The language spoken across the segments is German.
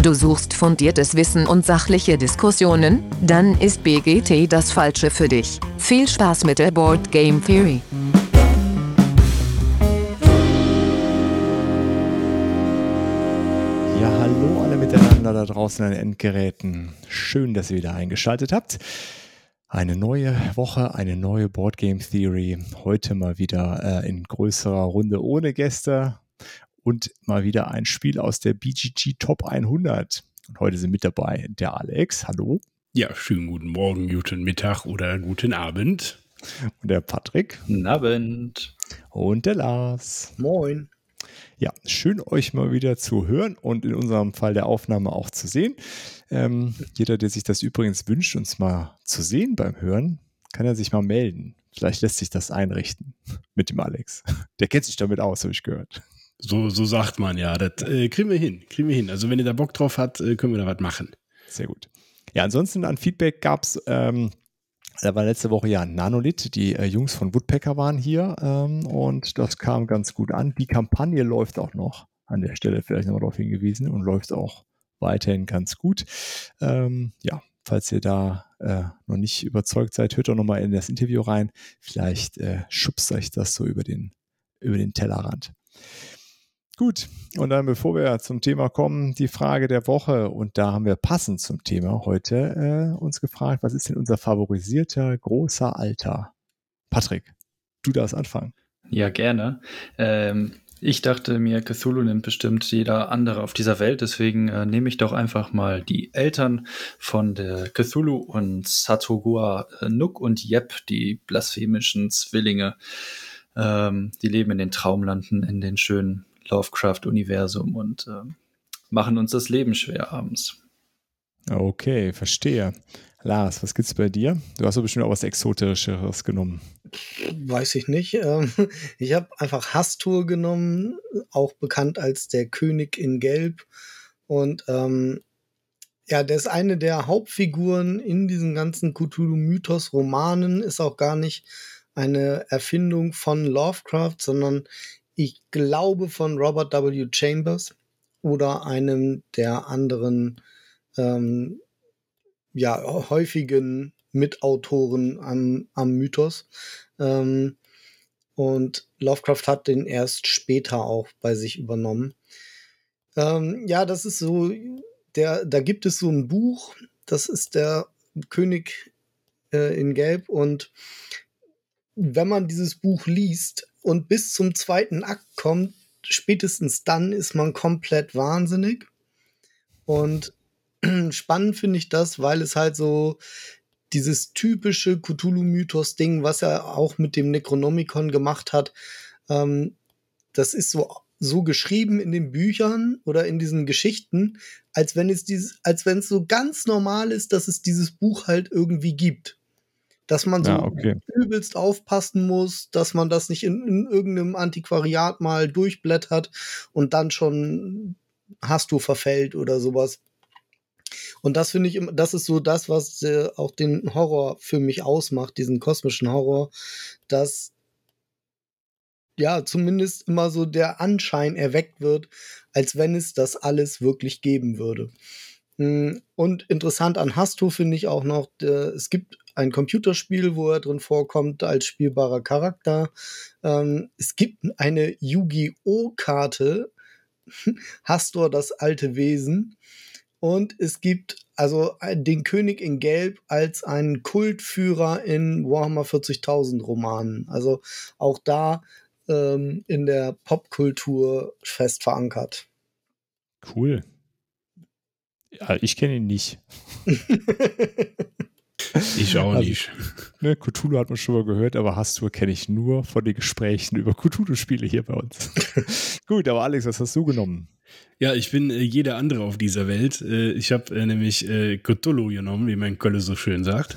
Du suchst fundiertes Wissen und sachliche Diskussionen? Dann ist BGT das Falsche für dich. Viel Spaß mit der Board Game Theory. Ja, hallo alle miteinander da draußen an den Endgeräten. Schön, dass ihr wieder eingeschaltet habt. Eine neue Woche, eine neue Board Game Theory. Heute mal wieder äh, in größerer Runde ohne Gäste und mal wieder ein Spiel aus der BGG Top 100. Und heute sind mit dabei der Alex. Hallo. Ja, schönen guten Morgen, guten Mittag oder guten Abend. Und der Patrick. Guten Abend. Und der Lars. Moin. Ja, schön euch mal wieder zu hören und in unserem Fall der Aufnahme auch zu sehen. Ähm, jeder, der sich das übrigens wünscht, uns mal zu sehen beim Hören, kann er sich mal melden. Vielleicht lässt sich das einrichten mit dem Alex. Der kennt sich damit aus, habe ich gehört. So, so sagt man ja. Das äh, kriegen wir hin. Kriegen wir hin. Also wenn ihr da Bock drauf habt, äh, können wir da was machen. Sehr gut. Ja, ansonsten an Feedback gab es, ähm, da war letzte Woche ja Nanolith, die äh, Jungs von Woodpecker waren hier ähm, und das kam ganz gut an. Die Kampagne läuft auch noch an der Stelle vielleicht nochmal darauf hingewiesen und läuft auch weiterhin ganz gut. Ähm, ja, falls ihr da äh, noch nicht überzeugt seid, hört doch nochmal in das Interview rein. Vielleicht äh, schubst euch das so über den, über den Tellerrand. Gut, und dann bevor wir zum Thema kommen, die Frage der Woche. Und da haben wir passend zum Thema heute äh, uns gefragt, was ist denn unser favorisierter großer Alter? Patrick, du darfst anfangen. Ja, gerne. Ähm, ich dachte mir, Cthulhu nimmt bestimmt jeder andere auf dieser Welt, deswegen äh, nehme ich doch einfach mal die Eltern von der Cthulhu und Satogua äh, Nook und Yep, die blasphemischen Zwillinge. Ähm, die leben in den Traumlanden, in den schönen Lovecraft-Universum und äh, machen uns das Leben schwer abends. Okay, verstehe. Lars, was gibt's bei dir? Du hast doch bestimmt auch was Exoterischeres genommen. Weiß ich nicht. Ähm, ich habe einfach Hastur genommen, auch bekannt als der König in Gelb. Und ähm, ja, der ist eine der Hauptfiguren in diesen ganzen Cthulhu-Mythos-Romanen, ist auch gar nicht eine Erfindung von Lovecraft, sondern ich glaube von Robert W. Chambers oder einem der anderen ähm, ja, häufigen Mitautoren am, am Mythos. Ähm, und Lovecraft hat den erst später auch bei sich übernommen. Ähm, ja, das ist so, der, da gibt es so ein Buch, das ist der König äh, in Gelb und wenn man dieses Buch liest, und bis zum zweiten Akt kommt, spätestens dann ist man komplett wahnsinnig. Und spannend finde ich das, weil es halt so dieses typische Cthulhu-Mythos-Ding, was er auch mit dem Necronomicon gemacht hat, ähm, das ist so, so geschrieben in den Büchern oder in diesen Geschichten, als wenn es dieses, als wenn es so ganz normal ist, dass es dieses Buch halt irgendwie gibt dass man so ja, okay. übelst aufpassen muss, dass man das nicht in, in, irgendeinem Antiquariat mal durchblättert und dann schon hast du verfällt oder sowas. Und das finde ich, das ist so das, was äh, auch den Horror für mich ausmacht, diesen kosmischen Horror, dass ja zumindest immer so der Anschein erweckt wird, als wenn es das alles wirklich geben würde. Hm, und interessant an Hastu finde ich auch noch, es gibt ein Computerspiel, wo er drin vorkommt als spielbarer Charakter. Ähm, es gibt eine Yu-Gi-Oh! Karte, Hastor, das alte Wesen. Und es gibt also den König in Gelb als einen Kultführer in Warhammer 40.000 Romanen. Also auch da ähm, in der Popkultur fest verankert. Cool. Ja, ich kenne ihn nicht. Ich auch also, nicht. Ne, Cthulhu hat man schon mal gehört, aber Hastur kenne ich nur von den Gesprächen über Cthulhu-Spiele hier bei uns. Gut, aber Alex, was hast du genommen? Ja, ich bin äh, jeder andere auf dieser Welt. Äh, ich habe äh, nämlich äh, Cthulhu genommen, wie mein Kölle so schön sagt.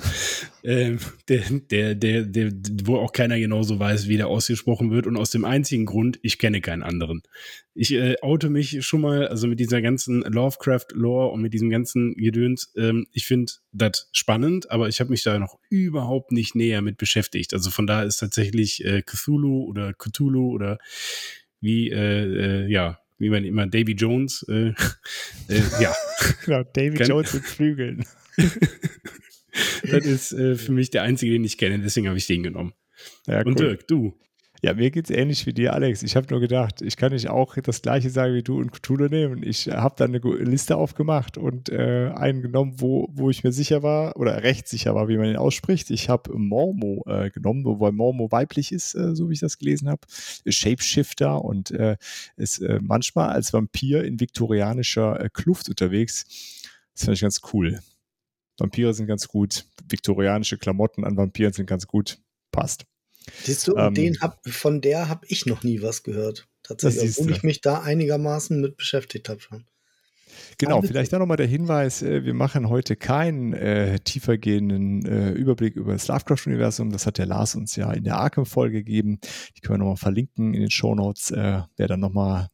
Ähm, der, der, der, der, wo auch keiner genauso weiß, wie der ausgesprochen wird. Und aus dem einzigen Grund, ich kenne keinen anderen. Ich äh, oute mich schon mal, also mit dieser ganzen Lovecraft-Lore und mit diesem ganzen Gedöns. Ähm, ich finde das spannend, aber ich habe mich da noch überhaupt nicht näher mit beschäftigt. Also von da ist tatsächlich äh, Cthulhu oder Cthulhu oder wie, äh, äh, ja, wie man immer Davy Jones, äh, äh, ja. genau, Davy Kann, Jones mit Flügeln. das ist äh, für mich der einzige, den ich kenne, deswegen habe ich den genommen. Ja, Und Dirk, du? Ja, mir geht es ähnlich wie dir, Alex. Ich habe nur gedacht, ich kann nicht auch das gleiche sagen wie du und Cthulhu nehmen. Ich habe dann eine Liste aufgemacht und äh, einen genommen, wo, wo ich mir sicher war oder recht sicher war, wie man ihn ausspricht. Ich habe Mormo äh, genommen, wobei Mormo weiblich ist, äh, so wie ich das gelesen habe. Shapeshifter und äh, ist äh, manchmal als Vampir in viktorianischer äh, Kluft unterwegs. Das fand ich ganz cool. Vampire sind ganz gut. Viktorianische Klamotten an Vampiren sind ganz gut. Passt. Siehst du, ähm, den hab, von der habe ich noch nie was gehört. Tatsächlich, obwohl ich mich da einigermaßen mit beschäftigt habe schon. Genau, vielleicht dann nochmal der Hinweis, äh, wir machen heute keinen äh, tiefergehenden äh, Überblick über das Lovecraft-Universum. Das hat der Lars uns ja in der Arkham-Folge gegeben. Die können wir nochmal verlinken in den Shownotes. Äh, wer dann nochmal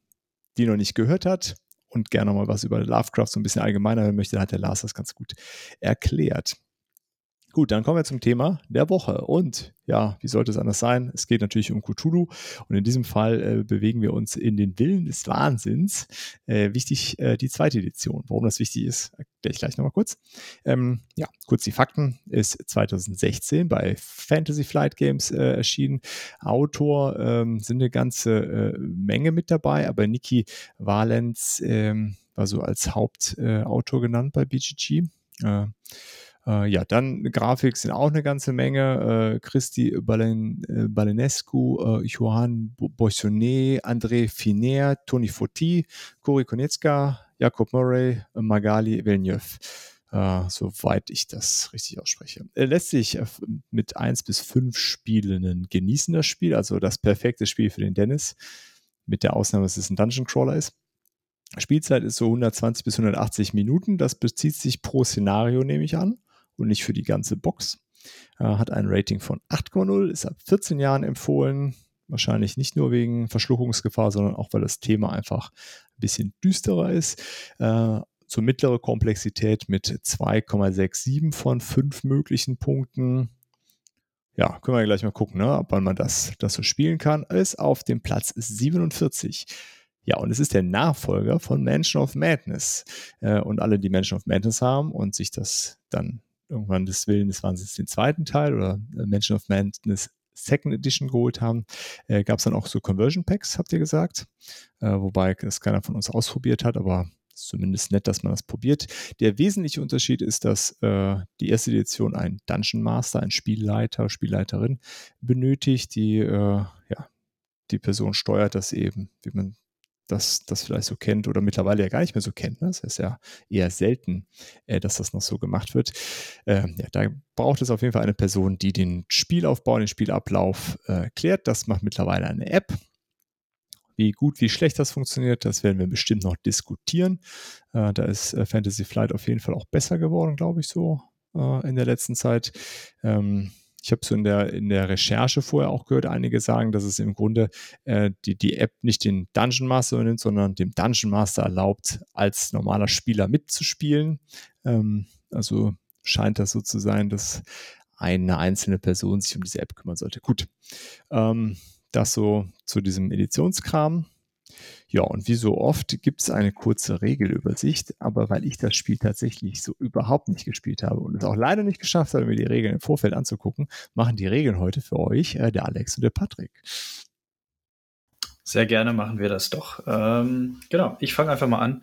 die noch nicht gehört hat und gerne nochmal was über Lovecraft so ein bisschen allgemeiner hören möchte, dann hat der Lars das ganz gut erklärt. Gut, dann kommen wir zum Thema der Woche. Und ja, wie sollte es anders sein? Es geht natürlich um Cthulhu. Und in diesem Fall äh, bewegen wir uns in den Willen des Wahnsinns. Äh, wichtig, äh, die zweite Edition. Warum das wichtig ist, erkläre ich gleich nochmal kurz. Ähm, ja, kurz die Fakten. Ist 2016 bei Fantasy Flight Games äh, erschienen. Autor ähm, sind eine ganze äh, Menge mit dabei, aber Niki Valens ähm, war so als Hauptautor genannt bei BGG. Äh, äh, ja, dann Grafik sind auch eine ganze Menge. Äh, Christi Balen, äh, Balenescu, äh, Johann Boissonnet, André Finer, Tony Foti, Cory Konietzka, Jakob Murray, Magali Villeneuve. Uh, soweit ich das richtig ausspreche. Er lässt sich mit 1 bis 5 Spielenden genießen, das Spiel. Also das perfekte Spiel für den Dennis. Mit der Ausnahme, dass es ein Dungeon Crawler ist. Spielzeit ist so 120 bis 180 Minuten. Das bezieht sich pro Szenario, nehme ich an und nicht für die ganze Box. Äh, hat ein Rating von 8,0, ist ab 14 Jahren empfohlen. Wahrscheinlich nicht nur wegen Verschluckungsgefahr, sondern auch, weil das Thema einfach ein bisschen düsterer ist. Äh, so mittlere Komplexität mit 2,67 von 5 möglichen Punkten. Ja, können wir gleich mal gucken, ne, ob man das, das so spielen kann. Ist auf dem Platz 47. Ja, und es ist der Nachfolger von Mansion of Madness. Äh, und alle, die Mansion of Madness haben und sich das dann irgendwann des Willen des Wahnsinns den zweiten Teil oder äh, Mansion of Madness Second Edition geholt haben, äh, gab es dann auch so Conversion Packs, habt ihr gesagt. Äh, wobei das keiner von uns ausprobiert hat, aber zumindest nett, dass man das probiert. Der wesentliche Unterschied ist, dass äh, die erste Edition einen Dungeon Master, einen Spielleiter, Spielleiterin benötigt, die äh, ja, die Person steuert das eben, wie man das, das vielleicht so kennt oder mittlerweile ja gar nicht mehr so kennt. Ne? Das ist ja eher selten, äh, dass das noch so gemacht wird. Äh, ja, da braucht es auf jeden Fall eine Person, die den Spielaufbau, den Spielablauf äh, klärt. Das macht mittlerweile eine App. Wie gut, wie schlecht das funktioniert, das werden wir bestimmt noch diskutieren. Äh, da ist äh, Fantasy Flight auf jeden Fall auch besser geworden, glaube ich, so äh, in der letzten Zeit. Ähm, ich habe so in der, in der Recherche vorher auch gehört, einige sagen, dass es im Grunde äh, die, die App nicht den Dungeon Master übernimmt, sondern dem Dungeon Master erlaubt, als normaler Spieler mitzuspielen. Ähm, also scheint das so zu sein, dass eine einzelne Person sich um diese App kümmern sollte. Gut, ähm, das so zu diesem Editionskram. Ja, und wie so oft gibt es eine kurze Regelübersicht, aber weil ich das Spiel tatsächlich so überhaupt nicht gespielt habe und es auch leider nicht geschafft habe, mir die Regeln im Vorfeld anzugucken, machen die Regeln heute für euch äh, der Alex und der Patrick. Sehr gerne machen wir das doch. Ähm, genau, ich fange einfach mal an.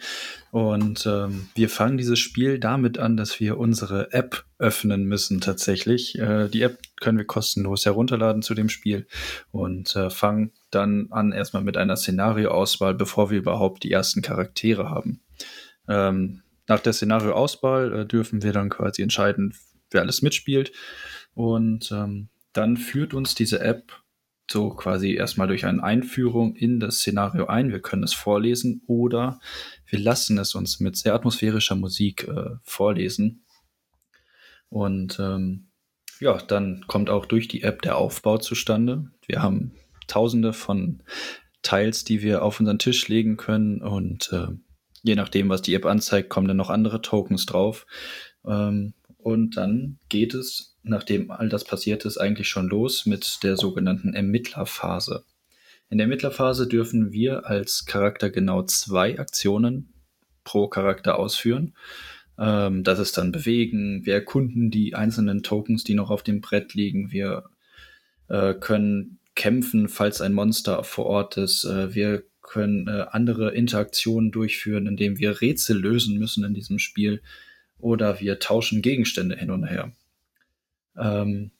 Und ähm, wir fangen dieses Spiel damit an, dass wir unsere App öffnen müssen tatsächlich. Äh, die App können wir kostenlos herunterladen zu dem Spiel und äh, fangen dann an erstmal mit einer Szenarioauswahl, bevor wir überhaupt die ersten Charaktere haben. Ähm, nach der Szenarioauswahl äh, dürfen wir dann quasi entscheiden, wer alles mitspielt. Und ähm, dann führt uns diese App so quasi erstmal durch eine Einführung in das Szenario ein. Wir können es vorlesen oder wir lassen es uns mit sehr atmosphärischer Musik äh, vorlesen. Und ähm, ja, dann kommt auch durch die App der Aufbau zustande. Wir haben tausende von Teils, die wir auf unseren Tisch legen können und äh, je nachdem, was die App anzeigt, kommen dann noch andere Tokens drauf. Ähm, und dann geht es, nachdem all das passiert ist, eigentlich schon los mit der sogenannten Ermittlerphase. In der Mittlerphase dürfen wir als Charakter genau zwei Aktionen pro Charakter ausführen. Ähm, das ist dann bewegen, wir erkunden die einzelnen Tokens, die noch auf dem Brett liegen, wir äh, können kämpfen, falls ein Monster vor Ort ist, äh, wir können äh, andere Interaktionen durchführen, indem wir Rätsel lösen müssen in diesem Spiel oder wir tauschen Gegenstände hin und her. Ähm,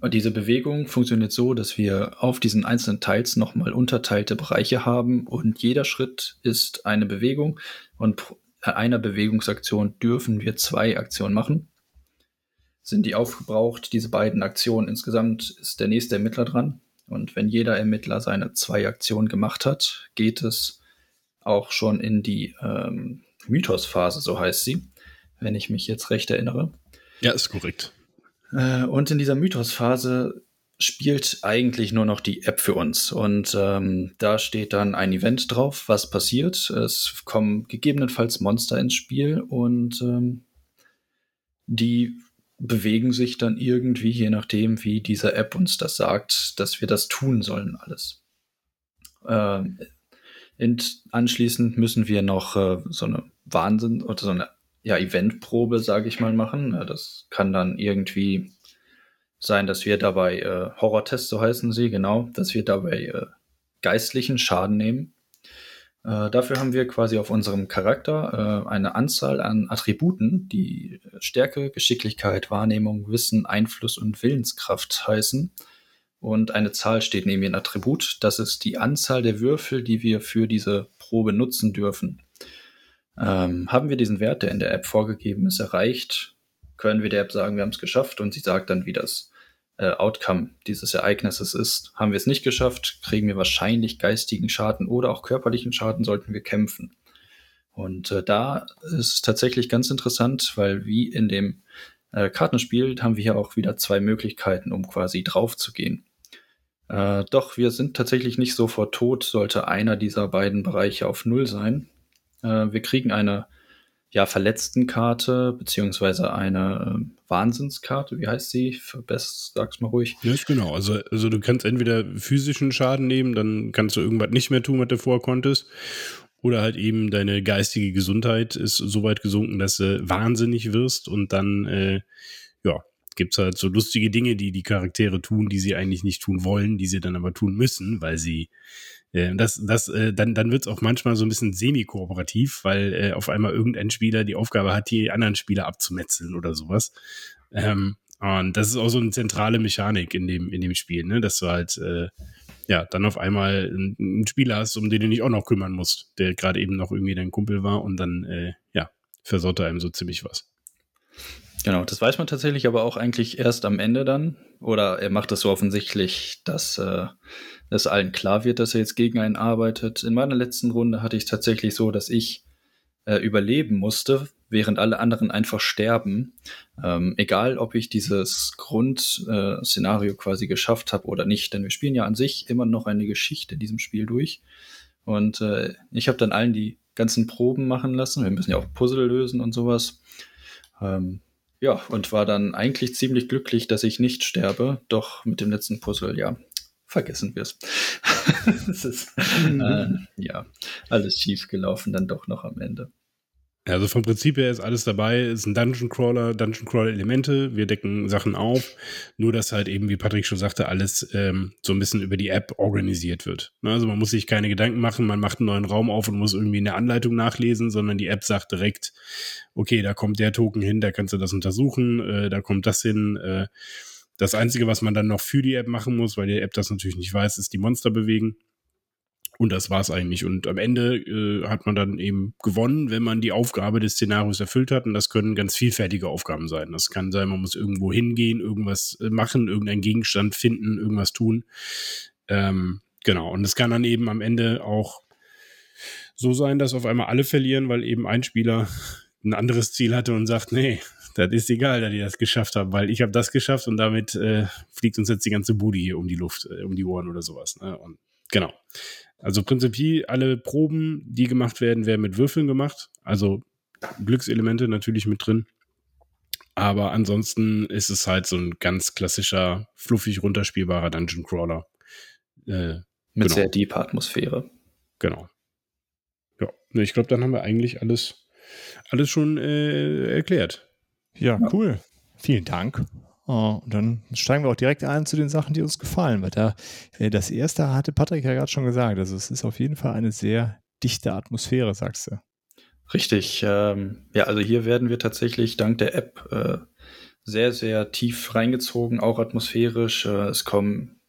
und diese Bewegung funktioniert so, dass wir auf diesen einzelnen Teils nochmal unterteilte Bereiche haben und jeder Schritt ist eine Bewegung und einer Bewegungsaktion dürfen wir zwei Aktionen machen. Sind die aufgebraucht, diese beiden Aktionen insgesamt, ist der nächste Ermittler dran. Und wenn jeder Ermittler seine zwei Aktionen gemacht hat, geht es auch schon in die ähm, Mythosphase, so heißt sie, wenn ich mich jetzt recht erinnere. Ja, ist korrekt. Äh, und in dieser Mythosphase spielt eigentlich nur noch die App für uns. Und ähm, da steht dann ein Event drauf, was passiert. Es kommen gegebenenfalls Monster ins Spiel und ähm, die bewegen sich dann irgendwie, je nachdem, wie diese App uns das sagt, dass wir das tun sollen, alles. Ähm, anschließend müssen wir noch äh, so eine Wahnsinn oder so eine ja, Eventprobe, sage ich mal, machen. Das kann dann irgendwie sein, dass wir dabei äh, Horrortests, so heißen sie, genau, dass wir dabei äh, geistlichen Schaden nehmen. Äh, dafür haben wir quasi auf unserem Charakter äh, eine Anzahl an Attributen, die Stärke, Geschicklichkeit, Wahrnehmung, Wissen, Einfluss und Willenskraft heißen. Und eine Zahl steht neben dem Attribut. Das ist die Anzahl der Würfel, die wir für diese Probe nutzen dürfen. Ähm, haben wir diesen Wert, der in der App vorgegeben ist, erreicht, können wir der App sagen, wir haben es geschafft und sie sagt dann, wie das äh, Outcome dieses Ereignisses ist. Haben wir es nicht geschafft, kriegen wir wahrscheinlich geistigen Schaden oder auch körperlichen Schaden, sollten wir kämpfen. Und äh, da ist es tatsächlich ganz interessant, weil wie in dem äh, Kartenspiel haben wir hier auch wieder zwei Möglichkeiten, um quasi drauf zu gehen. Äh, doch wir sind tatsächlich nicht sofort tot, sollte einer dieser beiden Bereiche auf Null sein. Äh, wir kriegen eine ja, Verletztenkarte, beziehungsweise eine äh, Wahnsinnskarte, wie heißt sie? Verbess, sag's mal ruhig. Ja, ist genau. Also, also du kannst entweder physischen Schaden nehmen, dann kannst du irgendwas nicht mehr tun, was du vorher konntest. Oder halt eben deine geistige Gesundheit ist so weit gesunken, dass du wahnsinnig wirst und dann, äh, ja, gibt's halt so lustige Dinge, die die Charaktere tun, die sie eigentlich nicht tun wollen, die sie dann aber tun müssen, weil sie das, das, äh, dann, dann wird es auch manchmal so ein bisschen semi-kooperativ, weil äh, auf einmal irgendein Spieler die Aufgabe hat, die anderen Spieler abzumetzeln oder sowas. Ähm, und das ist auch so eine zentrale Mechanik in dem, in dem Spiel, ne? dass du halt äh, ja dann auf einmal einen, Spieler hast, um den du dich auch noch kümmern musst, der gerade eben noch irgendwie dein Kumpel war und dann äh, ja versaut er einem so ziemlich was. Genau, das weiß man tatsächlich aber auch eigentlich erst am Ende dann. Oder er macht das so offensichtlich, dass äh, es allen klar wird, dass er jetzt gegen einen arbeitet. In meiner letzten Runde hatte ich tatsächlich so, dass ich äh, überleben musste, während alle anderen einfach sterben. Ähm, egal, ob ich dieses Grundszenario äh, quasi geschafft habe oder nicht. Denn wir spielen ja an sich immer noch eine Geschichte in diesem Spiel durch. Und äh, ich habe dann allen die ganzen Proben machen lassen. Wir müssen ja auch Puzzle lösen und sowas. Ähm, ja, und war dann eigentlich ziemlich glücklich, dass ich nicht sterbe. Doch mit dem letzten Puzzle, ja, vergessen wir es. es ist, mhm. äh, ja, alles schief gelaufen dann doch noch am Ende. Also vom Prinzip her ist alles dabei, ist ein Dungeon Crawler, Dungeon Crawler Elemente, wir decken Sachen auf, nur dass halt eben, wie Patrick schon sagte, alles ähm, so ein bisschen über die App organisiert wird. Ne, also man muss sich keine Gedanken machen, man macht einen neuen Raum auf und muss irgendwie eine Anleitung nachlesen, sondern die App sagt direkt, okay, da kommt der Token hin, da kannst du das untersuchen, äh, da kommt das hin. Äh, das Einzige, was man dann noch für die App machen muss, weil die App das natürlich nicht weiß, ist die Monster bewegen. Und das war's eigentlich. Und am Ende äh, hat man dann eben gewonnen, wenn man die Aufgabe des Szenarios erfüllt hat. Und das können ganz vielfältige Aufgaben sein. Das kann sein, man muss irgendwo hingehen, irgendwas äh, machen, irgendeinen Gegenstand finden, irgendwas tun. Ähm, genau. Und es kann dann eben am Ende auch so sein, dass auf einmal alle verlieren, weil eben ein Spieler ein anderes Ziel hatte und sagt, nee, das ist egal, dass die das geschafft haben, weil ich habe das geschafft und damit äh, fliegt uns jetzt die ganze Bude hier um die Luft, äh, um die Ohren oder sowas. Ne? Und genau. Also prinzipiell alle Proben, die gemacht werden, werden mit Würfeln gemacht. Also Glückselemente natürlich mit drin. Aber ansonsten ist es halt so ein ganz klassischer, fluffig runterspielbarer Dungeon Crawler. Äh, Mit Genau. sehr deeper Atmosphäre. Genau. Ja, ne, ich glaube, dann haben wir eigentlich alles, alles schon äh, erklärt. Ja, cool. Vielen Dank. Äh, Und dann steigen wir auch direkt ein zu den Sachen, die uns gefallen. Weil da, äh, das erste hatte Patrick ja gerade schon gesagt. Also es ist auf jeden Fall eine sehr dichte Atmosphäre, sagst du. Richtig. Ähm, ja, also hier werden wir tatsächlich dank der App äh, sehr, sehr tief reingezogen, auch atmosphärisch. Äh, es kommen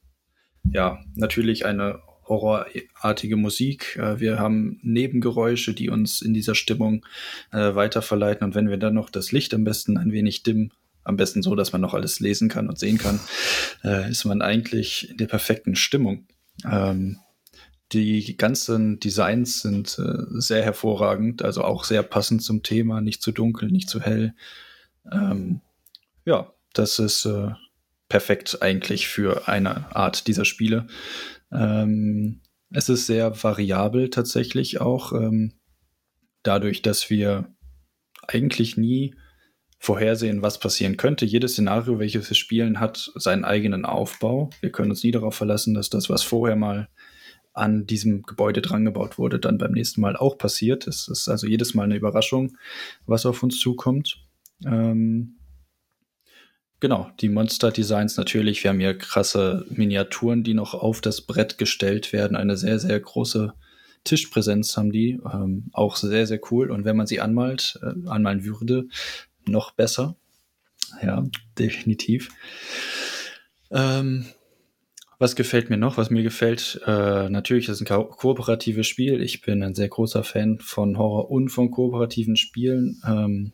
ja natürlich eine horrorartige Musik. Äh, wir haben Nebengeräusche, die uns in dieser Stimmung äh, weiterverleiten. Und wenn wir dann noch das Licht am besten ein wenig dimmen, am besten so, dass man noch alles lesen kann und sehen kann, äh, ist man eigentlich in der perfekten Stimmung. Ähm, die ganzen Designs sind sehr hervorragend, also auch sehr passend zum Thema, nicht zu dunkel, nicht zu hell. Ähm, ja, das ist perfekt eigentlich für eine Art dieser Spiele. Ähm, es ist sehr variabel tatsächlich auch, ähm, dadurch, dass wir eigentlich nie vorhersehen, was passieren könnte. Jedes Szenario, welches wir spielen, hat seinen eigenen Aufbau. Wir können uns nie darauf verlassen, dass das, was vorher mal an diesem Gebäude drangebaut wurde, dann beim nächsten Mal auch passiert. Es ist also jedes Mal eine Überraschung, was auf uns zukommt. Ähm, genau, die Monster-Designs natürlich. Wir haben hier krasse Miniaturen, die noch auf das Brett gestellt werden. Eine sehr, sehr große Tischpräsenz haben die. Ähm, auch sehr, sehr cool. Und wenn man sie anmalt, äh, anmalen würde, noch besser. Ja, definitiv. Ähm, was gefällt mir noch? Was mir gefällt, äh, natürlich ist ein ko kooperatives Spiel. Ich bin ein sehr großer Fan von Horror und von kooperativen Spielen. Ähm,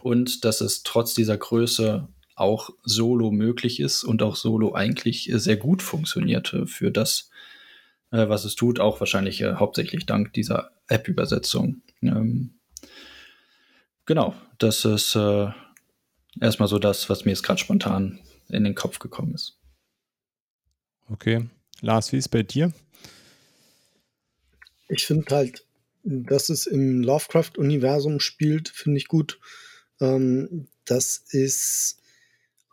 und dass es trotz dieser Größe auch solo möglich ist und auch solo eigentlich sehr gut funktioniert äh, für das, äh, was es tut, auch wahrscheinlich äh, hauptsächlich dank dieser App-Übersetzung. Ähm, genau, das ist äh, erstmal so das, was mir jetzt gerade spontan in den Kopf gekommen ist. Okay. Lars, wie ist bei dir? Ich finde halt, dass es im Lovecraft-Universum spielt, finde ich gut. Ähm, das ist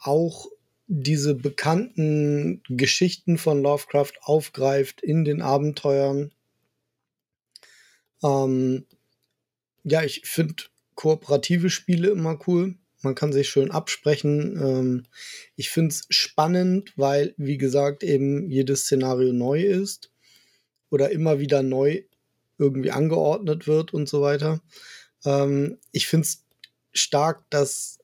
auch diese bekannten Geschichten von Lovecraft aufgreift in den Abenteuern. Ähm, ja, ich finde kooperative Spiele immer cool. Man kann sich schön absprechen. Ähm, ich finde es spannend, weil, wie gesagt, eben jedes Szenario neu ist oder immer wieder neu irgendwie angeordnet wird und so weiter. Ähm, ich finde es stark, dass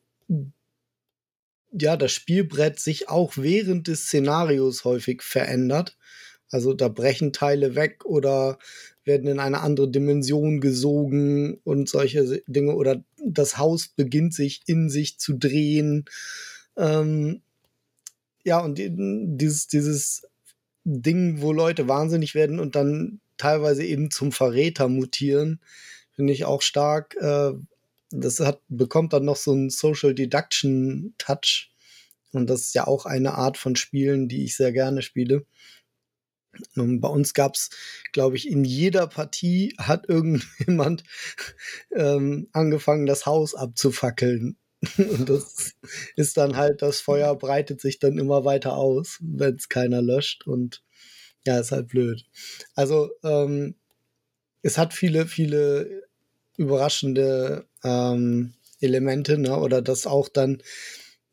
ja das Spielbrett sich auch während des Szenarios häufig verändert. Also da brechen Teile weg oder werden in eine andere Dimension gesogen und solche Dinge oder das Haus beginnt sich in sich zu drehen. Ähm, ja, und dieses, dieses Ding, wo Leute wahnsinnig werden und dann teilweise eben zum Verräter mutieren, finde ich auch stark. Äh, das hat, bekommt dann noch so einen Social Deduction Touch. Und das ist ja auch eine Art von Spielen, die ich sehr gerne spiele. Und bei uns gab es, glaube ich, in jeder Partie hat irgendjemand ähm, angefangen, das Haus abzufackeln. Und das ist dann halt, das Feuer breitet sich dann immer weiter aus, wenn es keiner löscht. Und ja, ist halt blöd. Also, ähm, es hat viele, viele überraschende ähm, Elemente, ne? Oder dass auch dann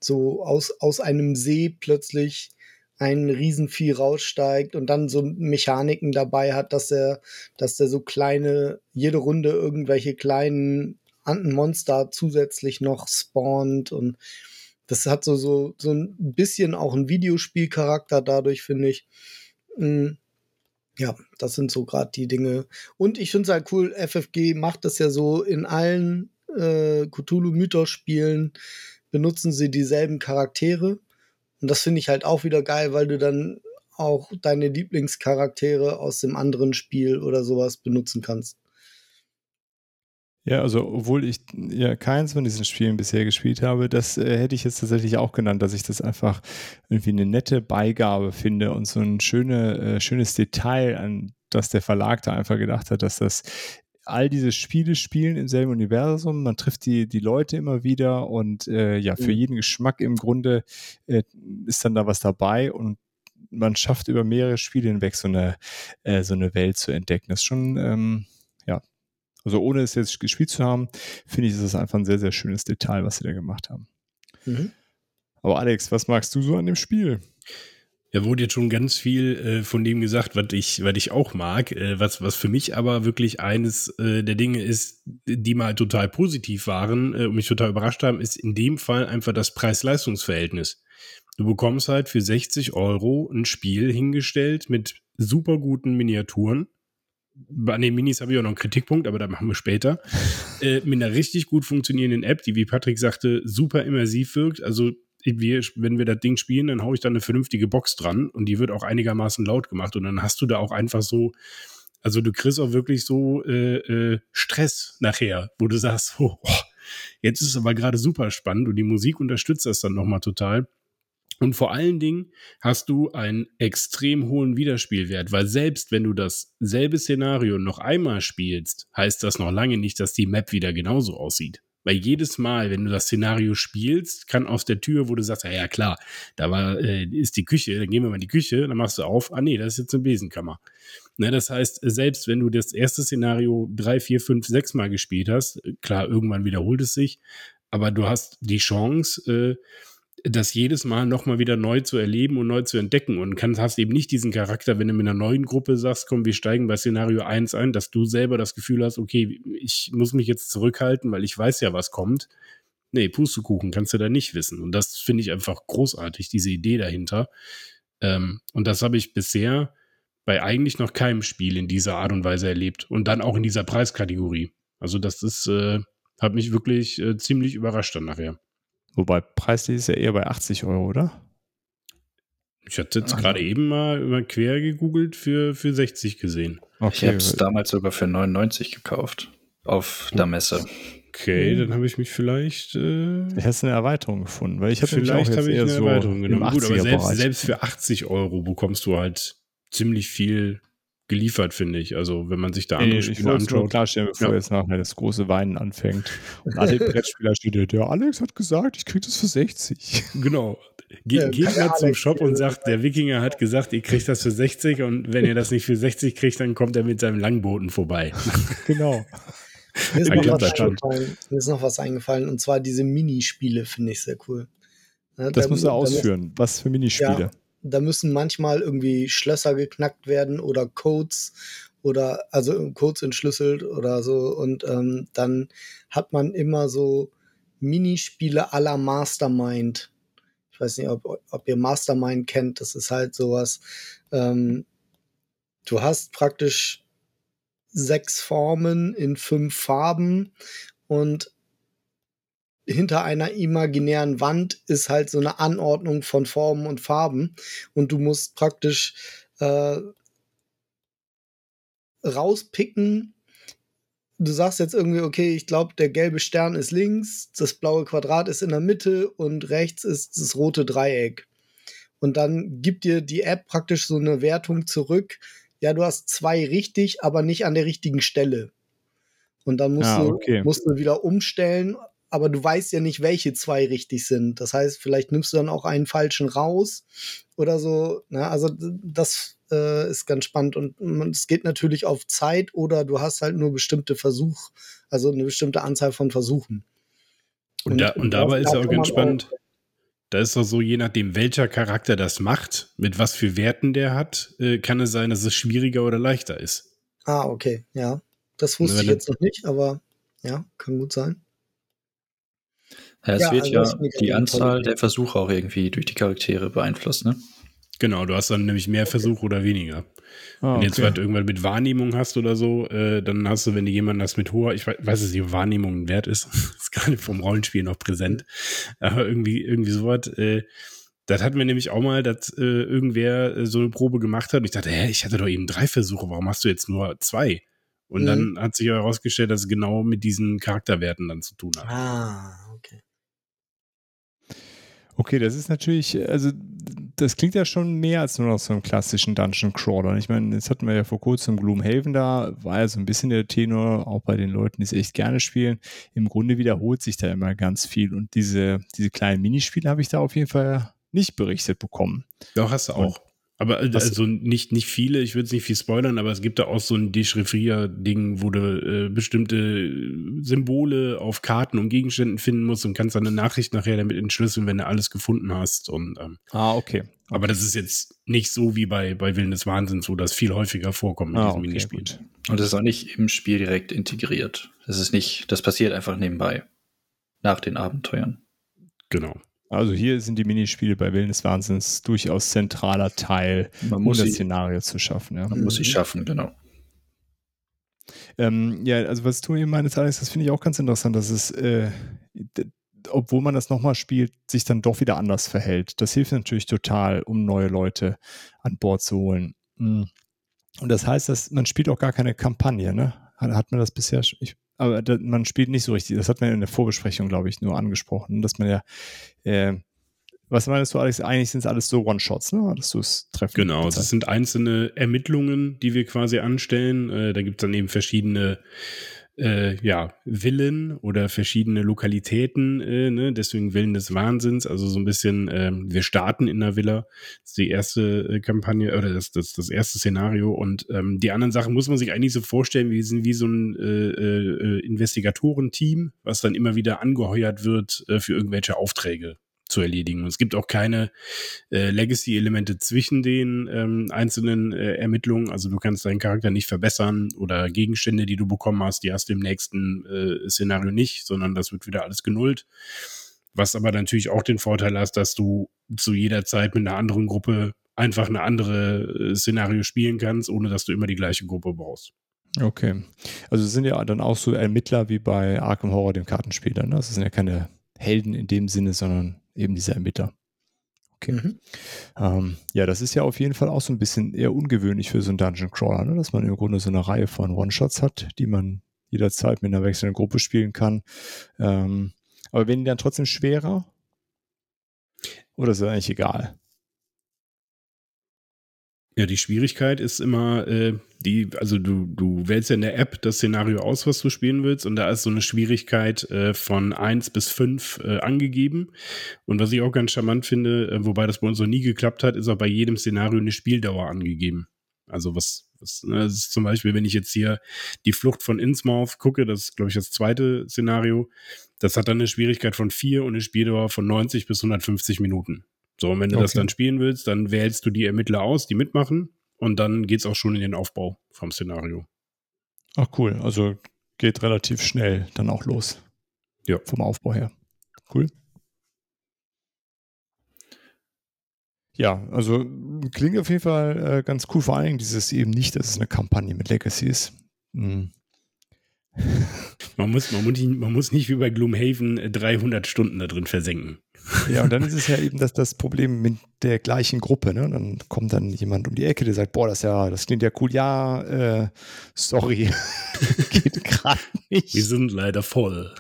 so aus, aus einem See plötzlich ein Riesenvieh raussteigt und dann so Mechaniken dabei hat, dass er, dass der so kleine, jede Runde irgendwelche kleinen Monster zusätzlich noch spawnt und das hat so, so, so ein bisschen auch einen Videospielcharakter dadurch, finde ich. Ja, das sind so gerade die Dinge. Und ich finde es halt cool, FFG macht das ja so in allen äh, Cthulhu-Mythos-Spielen, benutzen sie dieselben Charaktere. Und das finde ich halt auch wieder geil, weil du dann auch deine Lieblingscharaktere aus dem anderen Spiel oder sowas benutzen kannst. Ja, also obwohl ich ja keins von diesen Spielen bisher gespielt habe, das äh, hätte ich jetzt tatsächlich auch genannt, dass ich das einfach irgendwie eine nette Beigabe finde und so ein schöne, äh, schönes Detail, an das der Verlag da einfach gedacht hat, dass das all diese Spiele spielen im selben Universum, man trifft die, die Leute immer wieder und äh, ja, für Mhm. jeden Geschmack im Grunde äh, ist dann da was dabei und man schafft über mehrere Spiele hinweg so eine, äh, so eine Welt zu entdecken. Das ist schon, ähm, also ohne es jetzt gespielt zu haben, finde ich, ist das einfach ein sehr, sehr schönes Detail, was sie da gemacht haben. Mhm. Aber Alex, was magst du so an dem Spiel? Da wurde jetzt schon ganz viel äh, von dem gesagt, was ich, was ich auch mag, äh, was, was für mich aber wirklich eines äh, der Dinge ist, die mal total positiv waren äh, und mich total überrascht haben, ist in dem Fall einfach das Preis-Leistungs-Verhältnis. Du bekommst halt für 60 Euro ein Spiel hingestellt mit super guten Miniaturen. An den Minis habe ich auch noch einen Kritikpunkt, aber da machen wir später. äh, mit einer richtig gut funktionierenden App, die, wie Patrick sagte, super immersiv wirkt. Also wir, wenn wir das Ding spielen, dann haue ich da eine vernünftige Box dran und die wird auch einigermaßen laut gemacht und dann hast du da auch einfach so, also du kriegst auch wirklich so äh, äh, Stress nachher, wo du sagst, oh, jetzt ist es aber gerade super spannend und die Musik unterstützt das dann nochmal total. Und vor allen Dingen hast du einen extrem hohen Wiederspielwert, weil selbst wenn du dasselbe Szenario noch einmal spielst, heißt das noch lange nicht, dass die Map wieder genauso aussieht. Weil jedes Mal, wenn du das Szenario spielst, kann aus der Tür, wo du sagst, ja, ja klar, da war, äh, ist die Küche, dann gehen wir mal in die Küche, dann machst du auf, ah nee, das ist jetzt eine Besenkammer. Ne, das heißt, selbst wenn du das erste Szenario drei, vier, fünf, sechs Mal gespielt hast, klar, irgendwann wiederholt es sich, aber du hast die Chance, äh, das jedes Mal nochmal wieder neu zu erleben und neu zu entdecken und kannst, hast eben nicht diesen Charakter, wenn du mit einer neuen Gruppe sagst, komm, wir steigen bei Szenario 1 ein, dass du selber das Gefühl hast, okay, ich muss mich jetzt zurückhalten, weil ich weiß ja, was kommt. Nee, Pustekuchen kannst du da nicht wissen. Und das finde ich einfach großartig, diese Idee dahinter. Ähm, und das habe ich bisher bei eigentlich noch keinem Spiel in dieser Art und Weise erlebt. Und dann auch in dieser Preiskategorie. Also das ist, äh, hat mich wirklich äh, ziemlich überrascht dann nachher. Wobei preislich ist ja eher bei 80 Euro, oder? Ich hatte jetzt gerade eben mal über quer gegoogelt für, für 60 gesehen. Okay. Ich habe es damals sogar für 99 gekauft. Auf der Messe. Okay, dann habe ich mich vielleicht. Äh, du hast eine Erweiterung gefunden, weil ich habe vielleicht habe ich eine Erweiterung so genommen. Gut, aber selbst, selbst für 80 Euro bekommst du halt ziemlich viel geliefert, finde ich. Also wenn man sich da andere nee, Spiele ich anschaut. klarstellen, bevor ja. jetzt nachher das große Weinen anfängt. Und alle Brettspieler steht der Alex hat gesagt, ich kriege das für 60. Genau. Ge ja, geht mal zum Shop und sagt, der Wikinger hat gesagt, ihr kriegt das für 60 und wenn ihr das nicht für 60 kriegt, dann kommt er mit seinem Langboten vorbei. genau. Mir ist, noch was eingefallen, mir ist noch was eingefallen und zwar diese Minispiele finde ich sehr cool. Ja, das da, musst du ausführen. Was für Minispiele? Ja, da müssen manchmal irgendwie Schlösser geknackt werden oder Codes oder also Codes entschlüsselt oder so. Und ähm, dann hat man immer so Minispiele aller Mastermind. Ich weiß nicht, ob, ob ihr Mastermind kennt. Das ist halt sowas. Ähm, du hast praktisch sechs Formen in fünf Farben und hinter einer imaginären Wand ist halt so eine Anordnung von Formen und Farben und du musst praktisch äh, rauspicken. Du sagst jetzt irgendwie, okay, ich glaube, der gelbe Stern ist links, das blaue Quadrat ist in der Mitte und rechts ist das rote Dreieck. Und dann gibt dir die App praktisch so eine Wertung zurück. Ja, du hast zwei richtig, aber nicht an der richtigen Stelle. Und dann musst, ah, okay. du, musst du wieder umstellen aber du weißt ja nicht, welche zwei richtig sind. Das heißt, vielleicht nimmst du dann auch einen falschen raus oder so. Ne? Also das äh, ist ganz spannend und es geht natürlich auf Zeit oder du hast halt nur bestimmte Versuch, also eine bestimmte Anzahl von Versuchen. Und, und, da, und dabei ist ja auch ganz spannend. Auch, da ist doch so, je nachdem, welcher Charakter das macht, mit was für Werten der hat, äh, kann es sein, dass es schwieriger oder leichter ist. Ah, okay, ja. Das wusste ich jetzt noch nicht, aber ja, kann gut sein. Ja, es ja, wird also ja die Anzahl der Versuche auch irgendwie durch die Charaktere beeinflusst, ne? Genau, du hast dann nämlich mehr Versuche oder weniger. Ah, wenn du jetzt halt irgendwann mit Wahrnehmung hast oder so, äh, dann hast du, wenn du jemanden hast mit hoher, ich weiß, nicht, Wahrnehmung ein Wert ist, ist gerade vom Rollenspiel noch präsent, aber irgendwie, irgendwie sowas, äh, das hatten wir nämlich auch mal, dass äh, irgendwer äh, so eine Probe gemacht hat und ich dachte, hä, ich hatte doch eben drei Versuche, warum hast du jetzt nur zwei? Und mhm. dann hat sich herausgestellt, dass es genau mit diesen Charakterwerten dann zu tun hat. Ah, okay. Das ist natürlich, also das klingt ja schon mehr als nur noch so einem klassischen Dungeon Crawler. Ich meine, jetzt hatten wir ja vor kurzem Gloomhaven da, war ja so ein bisschen der Tenor, auch bei den Leuten, die es echt gerne spielen. Im Grunde wiederholt sich da immer ganz viel und diese, diese kleinen Minispiele habe ich da auf jeden Fall nicht berichtet bekommen. Doch, hast du auch. Aber äh, also nicht, nicht viele, ich würde es nicht viel spoilern, aber es gibt da auch so ein Dechiffrier-Ding, wo du äh, bestimmte Symbole auf Karten und Gegenständen finden musst und kannst dann eine Nachricht nachher damit entschlüsseln, wenn du alles gefunden hast. Und, ähm, ah, okay. okay. Aber das ist jetzt nicht so wie bei, bei Willen des Wahnsinns, wo das viel häufiger vorkommt in ah, diesem okay, Minispiel. Gut. Und das ist auch nicht im Spiel direkt integriert. Das ist nicht, das passiert einfach nebenbei. Nach den Abenteuern. Genau. Also hier sind die Minispiele bei Willen des Wahnsinns durchaus zentraler Teil, man um das sie, Szenario zu schaffen. Ja. Man muss sie mhm. schaffen, genau. Ähm, ja, also was du eben meinst, Alex, das finde ich auch ganz interessant, dass es, äh, obwohl man das nochmal spielt, sich dann doch wieder anders verhält. Das hilft natürlich total, um neue Leute an Bord zu holen. Mhm. Und das heißt, dass man spielt auch gar keine Kampagne, ne? Hat man das bisher? Ich, aber da, man spielt nicht so richtig. Das hat man in der Vorbesprechung, glaube ich, nur angesprochen, dass man ja, äh, was meinst du, Alex? Eigentlich sind es alles so One-Shots, ne? Dass du es treffen Genau, das sind einzelne Ermittlungen, die wir quasi anstellen. Äh, da gibt es dann eben verschiedene äh, ja, Villen oder verschiedene Lokalitäten, äh, ne? deswegen Villen des Wahnsinns, also so ein bisschen, ähm, wir starten in einer Villa, das ist die erste äh, Kampagne oder das, das, das erste Szenario. Und ähm, die anderen Sachen muss man sich eigentlich so vorstellen, wir sind wie so ein äh, äh, Investigatorenteam, was dann immer wieder angeheuert wird äh, für irgendwelche Aufträge zu erledigen. Und es gibt auch keine äh, Legacy-Elemente zwischen den ähm, einzelnen äh, Ermittlungen. Also du kannst deinen Charakter nicht verbessern oder Gegenstände, die du bekommen hast, die hast du im nächsten äh, Szenario nicht, sondern das wird wieder alles genullt. Was aber natürlich auch den Vorteil hast, dass du zu jeder Zeit mit einer anderen Gruppe einfach eine andere äh, Szenario spielen kannst, ohne dass du immer die gleiche Gruppe brauchst. Okay. Also es sind ja dann auch so Ermittler wie bei Arkham Horror, dem Kartenspiel. Ne? Das sind ja keine Helden in dem Sinne, sondern eben dieser Ermittler. Okay. Mhm. Ähm, ja, das ist ja auf jeden Fall auch so ein bisschen eher ungewöhnlich für so einen Dungeon Crawler, ne? dass man im Grunde so eine Reihe von One-Shots hat, die man jederzeit mit einer wechselnden Gruppe spielen kann. Ähm, aber werden die dann trotzdem schwerer? Oder ist das eigentlich egal? Ja, die Schwierigkeit ist immer, äh, die, also du, du wählst ja in der App das Szenario aus, was du spielen willst, und da ist so eine Schwierigkeit äh, von eins bis fünf äh, angegeben. Und was ich auch ganz charmant finde, äh, wobei das bei uns noch nie geklappt hat, ist auch bei jedem Szenario eine Spieldauer angegeben. Also was, was ne, das ist zum Beispiel, wenn ich jetzt hier die Flucht von Innsmouth gucke, das ist, glaube ich, das zweite Szenario, das hat dann eine Schwierigkeit von vier und eine Spieldauer von 90 bis 150 Minuten. So, und wenn du okay. das dann spielen willst, dann wählst du die Ermittler aus, die mitmachen und dann geht es auch schon in den Aufbau vom Szenario. Ach cool, also geht relativ schnell dann auch los. Ja. Vom Aufbau her. Cool. Ja, also klingt auf jeden Fall äh, ganz cool, vor allen Dingen dieses eben nicht, dass es eine Kampagne mit Legacy ist. Hm. Man muss, man, muss nicht, man muss nicht wie bei Gloomhaven 300 Stunden da drin versenken. Ja, und dann ist es ja eben das, das Problem mit der gleichen Gruppe. Ne? Dann kommt dann jemand um die Ecke, der sagt, boah, das ja, das klingt ja cool. Ja, äh, sorry, geht gerade nicht. Wir sind leider voll.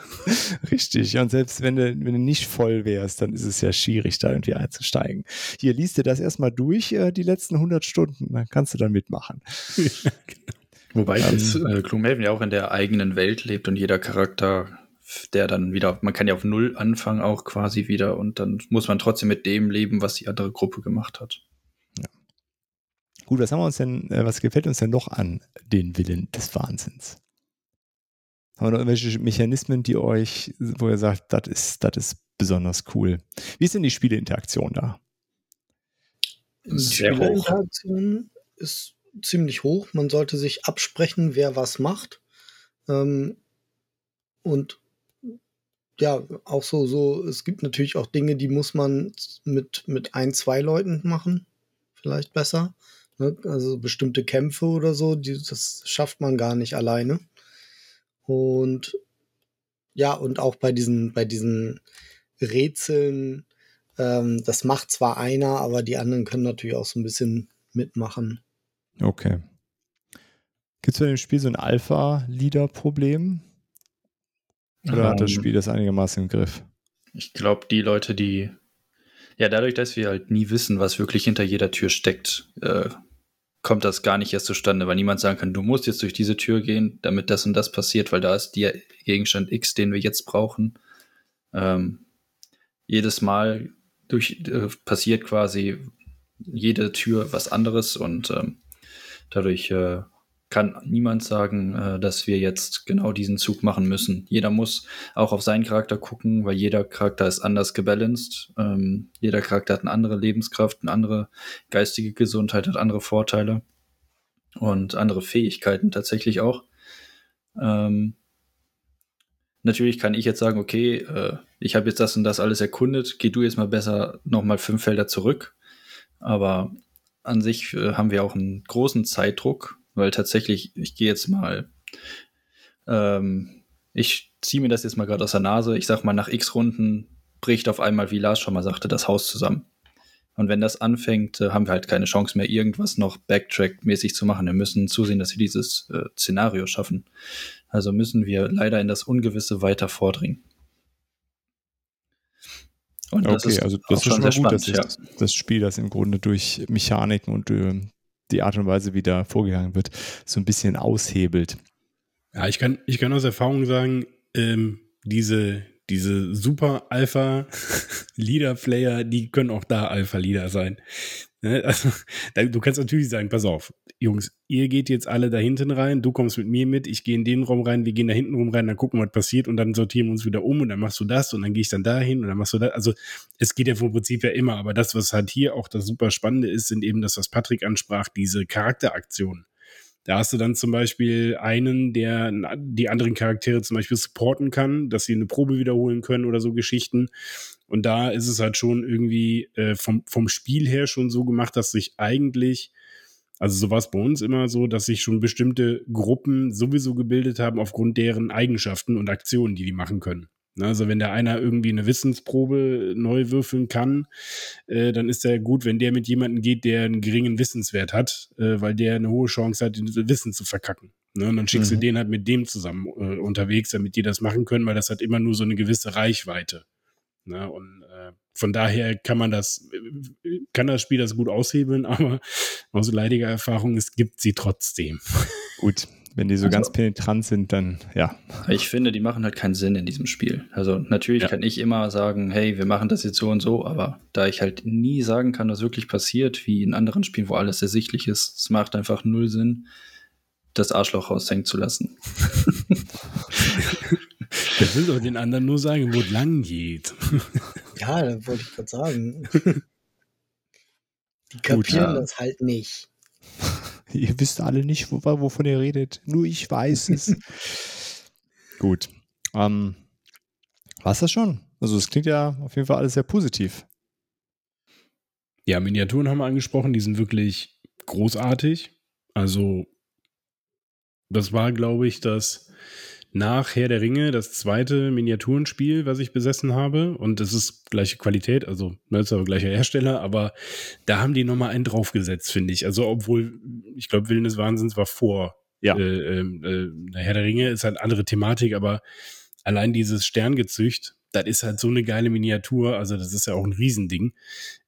Richtig. Und selbst wenn du, wenn du nicht voll wärst, dann ist es ja schwierig, da irgendwie einzusteigen. Hier liest dir das erstmal durch, äh, die letzten 100 Stunden, dann kannst du dann mitmachen. Ja, genau. Wobei ähm, jetzt äh, Gloomhaven ja auch in der eigenen Welt lebt und jeder Charakter der dann wieder, man kann ja auf Null anfangen auch quasi wieder und dann muss man trotzdem mit dem leben, was die andere Gruppe gemacht hat. Ja. Gut, was haben wir uns denn, äh, was gefällt uns denn noch an den Willen des Wahnsinns? Haben wir noch irgendwelche Mechanismen, die euch, wo ihr sagt, das ist, das ist besonders cool? Wie ist denn die Spieleinteraktion da? Die Spieleinteraktion ist ziemlich hoch. Man sollte sich absprechen, wer was macht. Ähm, und ja, auch so, so, es gibt natürlich auch Dinge, die muss man mit, mit ein, zwei Leuten machen. Vielleicht besser. Ne? Also bestimmte Kämpfe oder so, die, das schafft man gar nicht alleine. Und ja, und auch bei diesen, bei diesen Rätseln, ähm, das macht zwar einer, aber die anderen können natürlich auch so ein bisschen mitmachen. Okay. Gibt es bei dem Spiel so ein Alpha-Leader-Problem? Oder um, hat das ähm, Spiel das einigermaßen im Griff? Ich glaube, die Leute, die. Ja, dadurch, dass wir halt nie wissen, was wirklich hinter jeder Tür steckt, äh, kommt das gar nicht erst zustande, weil niemand sagen kann, du musst jetzt durch diese Tür gehen, damit das und das passiert, weil da ist der Gegenstand X, den wir jetzt brauchen. Ähm, jedes Mal durch, äh, passiert quasi, jede Tür was anderes und ähm, dadurch äh, kann niemand sagen, äh, dass wir jetzt genau diesen Zug machen müssen. Jeder muss auch auf seinen Charakter gucken, weil jeder Charakter ist anders gebalanced. Ähm, jeder Charakter hat eine andere Lebenskraft, eine andere geistige Gesundheit, hat andere Vorteile und andere Fähigkeiten tatsächlich auch. Ähm, natürlich kann ich jetzt sagen, okay, äh, ich habe jetzt das und das alles erkundet, geh du jetzt mal besser nochmal fünf Felder zurück. Aber an sich äh, haben wir auch einen großen Zeitdruck, weil tatsächlich, ich gehe jetzt mal, ähm, ich ziehe mir das jetzt mal gerade aus der Nase. Ich sag mal, nach x Runden bricht auf einmal, wie Lars schon mal sagte, das Haus zusammen. Und wenn das anfängt, äh, haben wir halt keine Chance mehr, irgendwas noch Backtrack-mäßig zu machen. Wir müssen zusehen, dass wir dieses äh, Szenario schaffen. Also müssen wir leider in das Ungewisse weiter vordringen. Und das okay, ist also das ist schon mal gut, dass ja. das Spiel, das im Grunde durch Mechaniken und äh, die Art und Weise, wie da vorgegangen wird, so ein bisschen aushebelt. Ja, ich kann, ich kann aus Erfahrung sagen, ähm, diese, diese super Alpha-Leader-Player, die können auch da Alpha-Leader sein. Ne? Also, du kannst natürlich sagen, pass auf, Jungs, ihr geht jetzt alle da hinten rein, du kommst mit mir mit, ich gehe in den Raum rein, wir gehen da hinten rum rein, dann gucken, was passiert und dann sortieren wir uns wieder um und dann machst du das und dann gehe ich dann dahin und dann machst du das. Also es geht ja vom Prinzip ja immer, aber das, was halt hier auch das super Spannende ist, sind eben das, was Patrick ansprach, diese Charakteraktionen. Da hast du dann zum Beispiel einen, der die anderen Charaktere zum Beispiel supporten kann, dass sie eine Probe wiederholen können oder so Geschichten. Und da ist es halt schon irgendwie äh, vom, vom Spiel her schon so gemacht, dass sich eigentlich, also so war es bei uns immer so, dass sich schon bestimmte Gruppen sowieso gebildet haben aufgrund deren Eigenschaften und Aktionen, die die machen können. Ne, also wenn der einer irgendwie eine Wissensprobe neu würfeln kann, äh, dann ist er gut, wenn der mit jemandem geht, der einen geringen Wissenswert hat, äh, weil der eine hohe Chance hat, Wissen zu verkacken. Ne? Und dann schickst mhm. du den halt mit dem zusammen äh, unterwegs, damit die das machen können, weil das hat immer nur so eine gewisse Reichweite. Ne? Und äh, von daher kann man das, kann das Spiel das gut aushebeln, aber aus leidiger Erfahrung, es gibt sie trotzdem. Gut, wenn die so also, ganz penetrant sind, dann ja. Ich finde, die machen halt keinen Sinn in diesem Spiel. Also natürlich ja. kann ich immer sagen, hey, wir machen das jetzt so und so, aber da ich halt nie sagen kann, was wirklich passiert, wie in anderen Spielen, wo alles ersichtlich ist, es macht einfach null Sinn, das Arschloch raushängen zu lassen. Der will doch den anderen nur sagen, wo es lang geht. Ja, da wollte ich gerade sagen. Die kapieren Gut, ja. das halt nicht. Ihr wisst alle nicht, wovon ihr redet. Nur ich weiß es. Gut. Ähm, War es das schon? Also es klingt ja auf jeden Fall alles sehr positiv. Ja, Miniaturen haben wir angesprochen, die sind wirklich großartig. Also das war, glaube ich, das nach Herr der Ringe das zweite Miniaturenspiel, was ich besessen habe. Und es ist gleiche Qualität, also ne, ist aber gleicher Hersteller, aber da haben die nochmal einen draufgesetzt, finde ich. Also, obwohl, ich glaube, Willen des Wahnsinns war vor ja. äh, ähm, äh, Herr der Ringe, ist halt andere Thematik, aber allein dieses Sterngezücht, das ist halt so eine geile Miniatur, also das ist ja auch ein Riesending.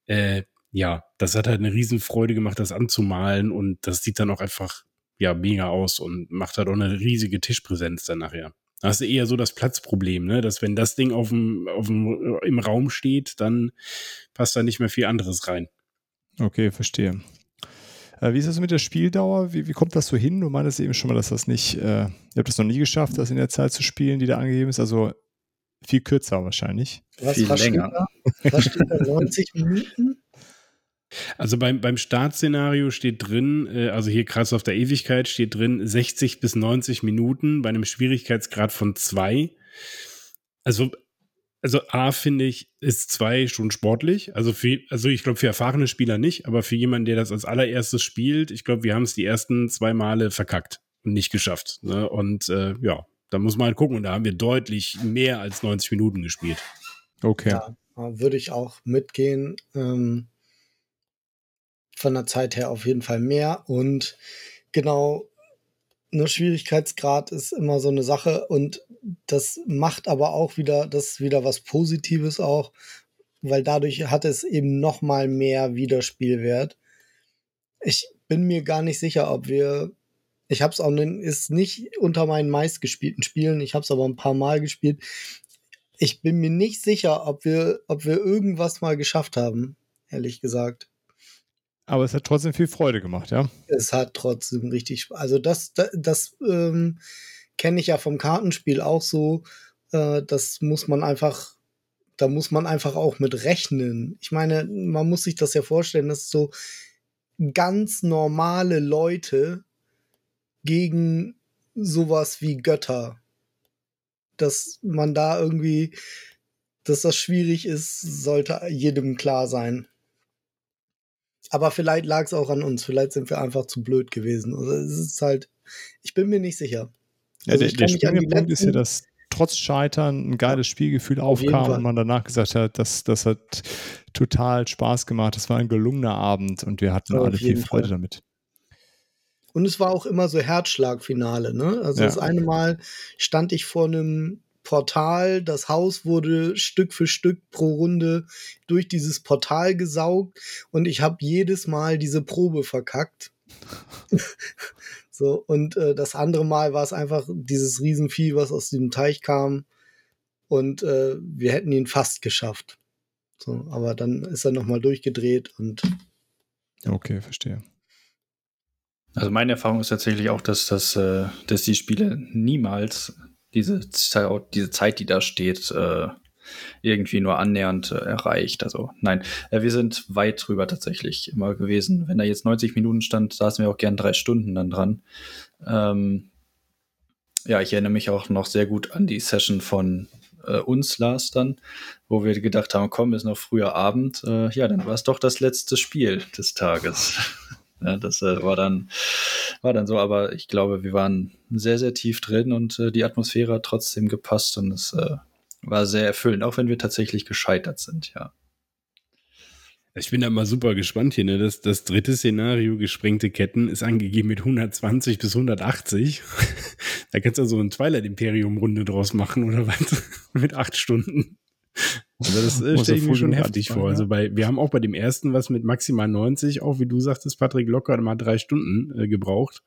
Äh, ja, das hat halt eine Riesenfreude gemacht, das anzumalen und das sieht dann auch einfach ja mega aus und macht halt auch eine riesige Tischpräsenz dann nachher. Da hast du eher so das Platzproblem, ne? dass wenn das Ding auf dem, auf dem, im Raum steht, dann passt da nicht mehr viel anderes rein. Okay, verstehe. Äh, wie ist das mit der Spieldauer? Wie, wie kommt das so hin? Du meintest eben schon mal, dass das nicht, äh, ihr habt das noch nie geschafft, das in der Zeit zu spielen, die da angegeben ist. Also viel kürzer wahrscheinlich. Was, viel länger. Da? Was steht da? 90 Minuten? Also beim, beim Startszenario steht drin, äh, also hier Kreis auf der Ewigkeit steht drin 60 bis 90 Minuten bei einem Schwierigkeitsgrad von zwei. Also, also A finde ich, ist zwei schon sportlich. Also für, also ich glaube für erfahrene Spieler nicht, aber für jemanden, der das als allererstes spielt, ich glaube, wir haben es die ersten zwei Male verkackt und nicht geschafft. Ne? Und äh, ja, da muss man halt gucken. Und da haben wir deutlich mehr als 90 Minuten gespielt. Okay. Ja, würde ich auch mitgehen. Ähm von der Zeit her auf jeden Fall mehr. Und genau, ne, Schwierigkeitsgrad ist immer so eine Sache und das macht aber auch wieder, das ist wieder was Positives auch, weil dadurch hat es eben noch mal mehr Wiederspielwert. Ich bin mir gar nicht sicher, ob wir, ich habe es auch ist nicht unter meinen meistgespielten Spielen, ich habe es aber ein paar Mal gespielt. Ich bin mir nicht sicher, ob wir, ob wir irgendwas mal geschafft haben, ehrlich gesagt. Aber es hat trotzdem viel Freude gemacht, ja? Es hat trotzdem richtig, also das, das, das ähm, kenne ich ja vom Kartenspiel auch so. Äh, das muss man einfach, da muss man einfach auch mit rechnen. Ich meine, man muss sich das ja vorstellen, dass so ganz normale Leute gegen sowas wie Götter, dass man da irgendwie, dass das schwierig ist, sollte jedem klar sein. Aber vielleicht lag es auch an uns. Vielleicht sind wir einfach zu blöd gewesen. Also es ist halt, ich bin mir nicht sicher. Ja, also der, der Springpunkt ist ja, dass trotz Scheitern ein geiles Spielgefühl aufkam und man danach gesagt hat, das, das hat total Spaß gemacht. Das war ein gelungener Abend und wir hatten alle viel Freude Fall. damit. Und es war auch immer so Herzschlagfinale, ne? Also ja. das eine Mal stand ich vor einem Portal. Das Haus wurde Stück für Stück pro Runde durch dieses Portal gesaugt und ich habe jedes Mal diese Probe verkackt. so, und äh, das andere Mal war es einfach dieses Riesenvieh, was aus dem Teich kam. Und äh, wir hätten ihn fast geschafft. So, aber dann ist er nochmal durchgedreht und. Okay, verstehe. Also meine Erfahrung ist tatsächlich auch, dass, das, äh, dass die Spiele niemals diese, diese Zeit, die da steht, äh, irgendwie nur annähernd äh, erreicht. Also nein, äh, wir sind weit drüber tatsächlich immer gewesen. Wenn da jetzt 90 Minuten stand, saßen wir auch gern drei Stunden dann dran. Ähm, ja, ich erinnere mich auch noch sehr gut an die Session von äh, uns, Lars, dann, wo wir gedacht haben, komm, ist noch früher Abend. Äh, ja, dann war es doch das letzte Spiel des Tages. Ja, das äh, war dann war dann so, aber ich glaube, wir waren sehr, sehr tief drin und äh, die Atmosphäre hat trotzdem gepasst und es äh, war sehr erfüllend, auch wenn wir tatsächlich gescheitert sind, ja. Ich bin da mal super gespannt hier. Ne? Das, das dritte Szenario, gesprengte Ketten, ist angegeben mit 120 bis 180. da kannst du so ein Twilight Imperium Runde draus machen oder was? mit acht Stunden. Also das äh, stelle ich mir schon heftig vor. Ja. Also bei, wir haben auch bei dem ersten was mit maximal 90, auch wie du sagtest, Patrick, locker mal drei Stunden äh, gebraucht.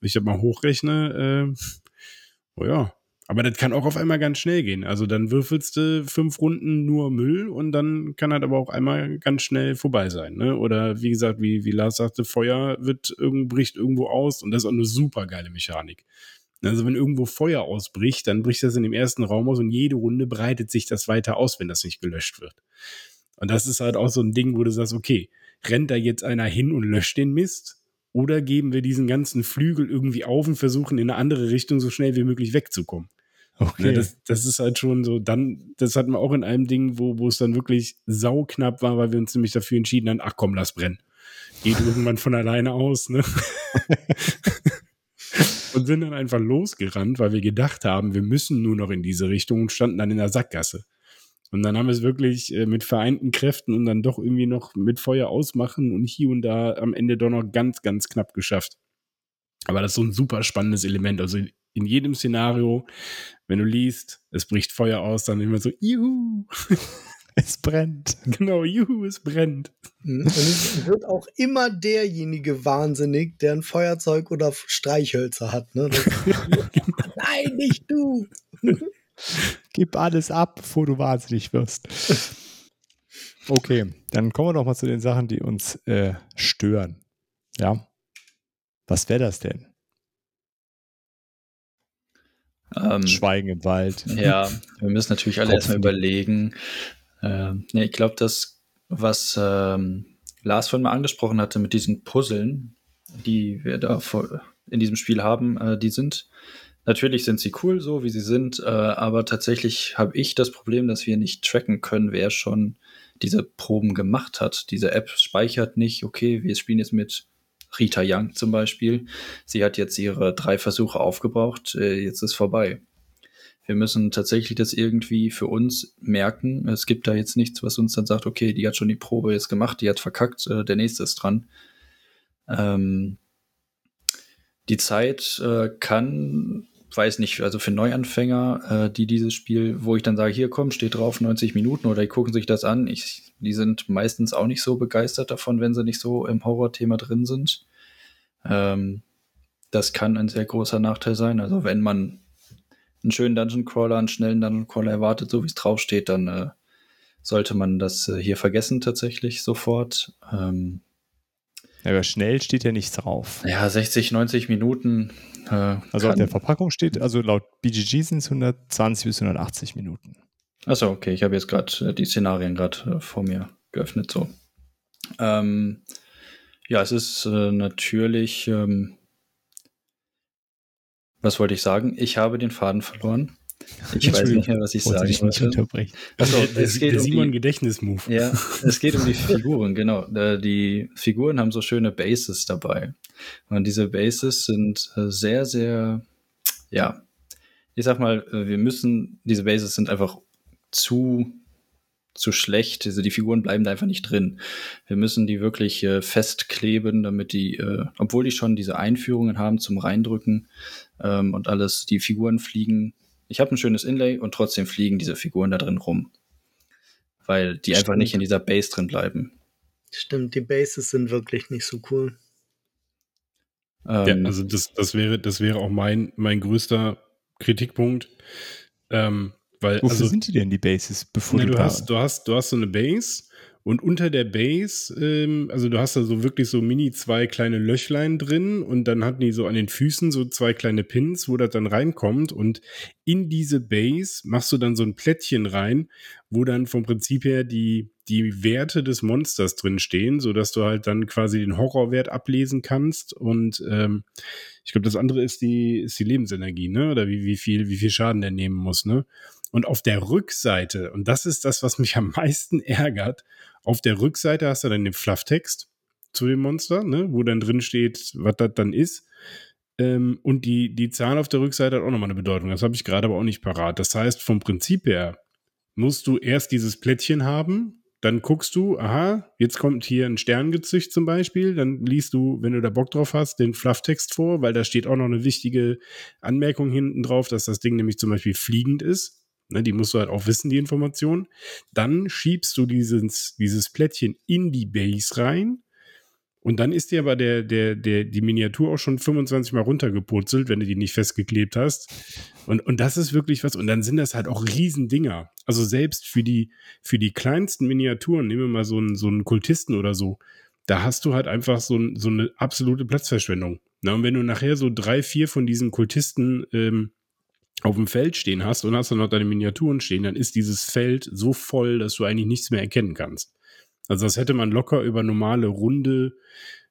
Ich habe mal hochrechne, äh, oh ja, aber das kann auch auf einmal ganz schnell gehen. Also dann würfelst du fünf Runden nur Müll und dann kann das aber auch einmal ganz schnell vorbei sein. Ne? Oder wie gesagt, wie, wie Lars sagte, Feuer wird bricht irgendwo aus und das ist auch eine super geile Mechanik. Also wenn irgendwo Feuer ausbricht, dann bricht das in dem ersten Raum aus und jede Runde breitet sich das weiter aus, wenn das nicht gelöscht wird. Und das ist halt auch so ein Ding, wo du sagst, okay, rennt da jetzt einer hin und löscht den Mist? Oder geben wir diesen ganzen Flügel irgendwie auf und versuchen in eine andere Richtung so schnell wie möglich wegzukommen? Okay. Ja, das, das ist halt schon so, dann, das hatten wir auch in einem Ding, wo, wo es dann wirklich sauknapp war, weil wir uns nämlich dafür entschieden haben, ach komm, lass brennen. Geht irgendwann von alleine aus, ne? und sind dann einfach losgerannt, weil wir gedacht haben, wir müssen nur noch in diese Richtung und standen dann in der Sackgasse. Und dann haben wir es wirklich äh, mit vereinten Kräften und dann doch irgendwie noch mit Feuer ausmachen und hier und da am Ende doch noch ganz, ganz knapp geschafft. Aber das ist so ein super spannendes Element. Also in jedem Szenario, wenn du liest, es bricht Feuer aus, dann immer so, juhu. Es brennt. Genau, juhu, es brennt. Mhm. Und es wird auch immer derjenige wahnsinnig, der ein Feuerzeug oder Streichhölzer hat. Ne? Nein, nicht du. Gib alles ab, bevor du wahnsinnig wirst. Okay, dann kommen wir doch mal zu den Sachen, die uns äh, stören. Ja. Was wäre das denn? Ähm, Schweigen im Wald. Ja, wir müssen natürlich alle erstmal überlegen, ähm, ja, ich glaube, das, was ähm, Lars vorhin mal angesprochen hatte mit diesen Puzzeln, die wir da in diesem Spiel haben, äh, die sind Natürlich sind sie cool, so wie sie sind, äh, aber tatsächlich habe ich das Problem, dass wir nicht tracken können, wer schon diese Proben gemacht hat. Diese App speichert nicht, okay, wir spielen jetzt mit Rita Young zum Beispiel. Sie hat jetzt ihre drei Versuche aufgebraucht, äh, jetzt ist vorbei. Wir müssen tatsächlich das irgendwie für uns merken. Es gibt da jetzt nichts, was uns dann sagt, okay, die hat schon die Probe jetzt gemacht, die hat verkackt, äh, der nächste ist dran. Ähm, die Zeit äh, kann, weiß nicht, also für Neuanfänger, äh, die dieses Spiel, wo ich dann sage, hier komm, steht drauf 90 Minuten oder die gucken sich das an, ich, die sind meistens auch nicht so begeistert davon, wenn sie nicht so im Horrorthema drin sind. Ähm, das kann ein sehr großer Nachteil sein. Also wenn man einen schönen Dungeon Crawler, einen schnellen Dungeon Crawler erwartet, so wie es draufsteht, dann äh, sollte man das äh, hier vergessen tatsächlich sofort. Ähm, Ja, aber schnell steht ja nichts drauf. Ja, 60, 90 Minuten. Äh, also auf der Verpackung steht, also laut BGG sind es 120 bis 180 Minuten. Achso, okay, ich habe jetzt gerade äh, die Szenarien gerade äh, vor mir geöffnet. So. Ähm, ja, es ist äh, natürlich. Ähm, was wollte ich sagen? Ich habe den Faden verloren. Ich weiß nicht mehr, was ich sagen wollte. Also, es geht der um Simon Gedächtnismove. Ja, es geht um die Figuren, genau. Die Figuren haben so schöne Bases dabei. Und diese Bases sind äh, sehr, sehr, ja, ich sag mal, äh, wir müssen, diese Bases sind einfach zu zu schlecht. Also die Figuren bleiben da einfach nicht drin. Wir müssen die wirklich äh, festkleben, damit die, äh, obwohl die schon diese Einführungen haben zum Reindrücken ähm, und alles, die Figuren fliegen ich habe ein schönes Inlay und trotzdem fliegen diese Figuren da drin rum. Weil die Stimmt. einfach nicht in dieser Base drin bleiben. Stimmt, die Bases sind wirklich nicht so cool. Ähm, ja, also das, das, wäre, das wäre auch mein, mein größter Kritikpunkt. Ähm, weil, Wofür also, sind die denn, die Bases? Bevor ne, du, hast, du, hast, du hast so eine Base und unter der Base, ähm, also du hast da so wirklich so mini zwei kleine Löchlein drin und dann hatten die so an den Füßen so zwei kleine Pins, wo das dann reinkommt und in diese Base machst du dann so ein Plättchen rein, wo dann vom Prinzip her die, die Werte des Monsters drin stehen, sodass du halt dann quasi den Horrorwert ablesen kannst und ähm, ich glaube, das andere ist die, ist die Lebensenergie, ne? Oder wie, wie viel, wie viel Schaden der nehmen muss, ne? Und auf der Rückseite, und das ist das, was mich am meisten ärgert, auf der Rückseite hast du dann den Flufftext zu dem Monster, ne, wo dann drin steht, was das dann ist. Ähm, und die, die Zahl auf der Rückseite hat auch nochmal eine Bedeutung. Das habe ich gerade aber auch nicht parat. Das heißt, vom Prinzip her musst du erst dieses Plättchen haben, dann guckst du, aha, jetzt kommt hier ein Sterngezücht zum Beispiel, dann liest du, wenn du da Bock drauf hast, den Flufftext vor, weil da steht auch noch eine wichtige Anmerkung hinten drauf, dass das Ding nämlich zum Beispiel fliegend ist. Ne, die musst du halt auch wissen, die Information. Dann schiebst du dieses, dieses Plättchen in die Base rein. Und dann ist dir aber der, der, der, die Miniatur auch schon 25 Mal runtergepurzelt, wenn du die nicht festgeklebt hast. Und, und das ist wirklich was. Und dann sind das halt auch Riesendinger. Also selbst für die, für die kleinsten Miniaturen, nehmen wir mal so einen, so einen Kultisten oder so, da hast du halt einfach so, so eine absolute Platzverschwendung. Na, und wenn du nachher so drei, vier von diesen Kultisten ähm, auf dem Feld stehen hast und hast dann noch deine Miniaturen stehen, dann ist dieses Feld so voll, dass du eigentlich nichts mehr erkennen kannst. Also das hätte man locker über normale runde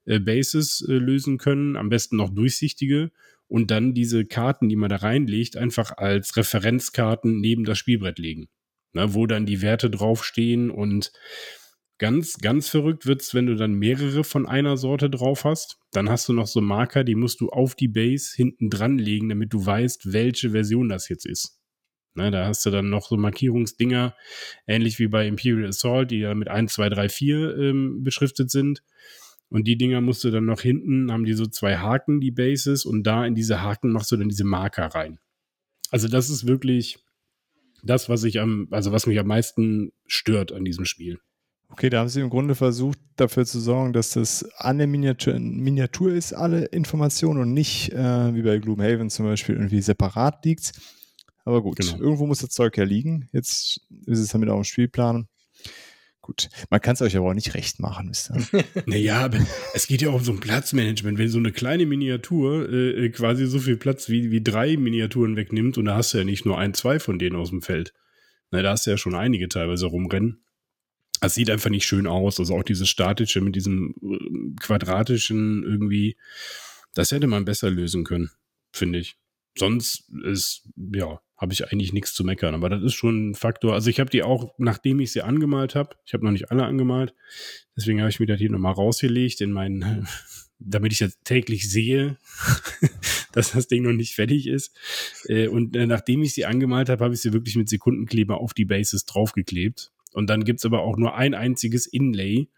äh, Bases äh, lösen können, am besten noch durchsichtige und dann diese Karten, die man da reinlegt, einfach als Referenzkarten neben das Spielbrett legen, ne, wo dann die Werte draufstehen und Ganz, ganz verrückt wird's, wenn du dann mehrere von einer Sorte drauf hast. Dann hast du noch so Marker, die musst du auf die Base hinten dran legen, damit du weißt, welche Version das jetzt ist. Na, da hast du dann noch so Markierungsdinger, ähnlich wie bei Imperial Assault, die ja mit 1, 2, 3, 4 ähm, beschriftet sind. Und die Dinger musst du dann noch hinten, haben die so zwei Haken, die Bases, und da in diese Haken machst du dann diese Marker rein. Also das ist wirklich das, was ich am, also was mich am meisten stört an diesem Spiel. Okay, da haben sie im Grunde versucht, dafür zu sorgen, dass das an der Miniatur, Miniatur ist, alle Informationen und nicht äh, wie bei Gloomhaven zum Beispiel irgendwie separat liegt. Aber gut, genau. irgendwo muss das Zeug ja liegen. Jetzt ist es damit auch im Spielplan. Gut, man kann es euch aber auch nicht recht machen, wisst ihr. naja, aber es geht ja auch um so ein Platzmanagement. Wenn so eine kleine Miniatur äh, quasi so viel Platz wie, wie drei Miniaturen wegnimmt und da hast du ja nicht nur ein, zwei von denen aus dem Feld. Na, da hast du ja schon einige teilweise rumrennen. Es sieht einfach nicht schön aus. Also auch dieses statische mit diesem äh, quadratischen irgendwie, das hätte man besser lösen können, finde ich. Sonst ist, ja, habe ich eigentlich nichts zu meckern. Aber das ist schon ein Faktor. Also ich habe die auch, nachdem ich sie angemalt habe, ich habe noch nicht alle angemalt, deswegen habe ich mir das hier nochmal rausgelegt in meinen, damit ich das täglich sehe, dass das Ding noch nicht fertig ist. Äh, und äh, nachdem ich sie angemalt habe, habe ich sie wirklich mit Sekundenkleber auf die Bases draufgeklebt. Und dann gibt's aber auch nur ein einziges Inlay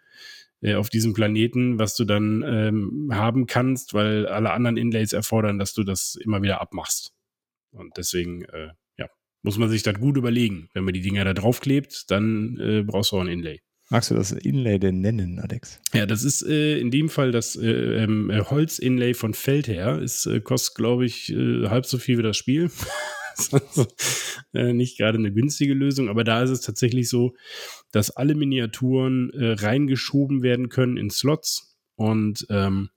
äh, auf diesem Planeten, was du dann ähm, haben kannst, weil alle anderen Inlays erfordern, dass du das immer wieder abmachst. Und deswegen, äh, ja, muss man sich das gut überlegen. Wenn man die Dinger da draufklebt, dann äh, brauchst du auch ein Inlay. Magst du das Inlay denn nennen, Alex? Ja, das ist äh, in dem Fall das äh, ähm, Holz-Inlay von Feldherr. Es äh, kostet, glaube ich, äh, halb so viel wie das Spiel. also, äh, nicht gerade eine günstige Lösung, aber da ist es tatsächlich so, dass alle Miniaturen äh, reingeschoben werden können in Slots und ähm,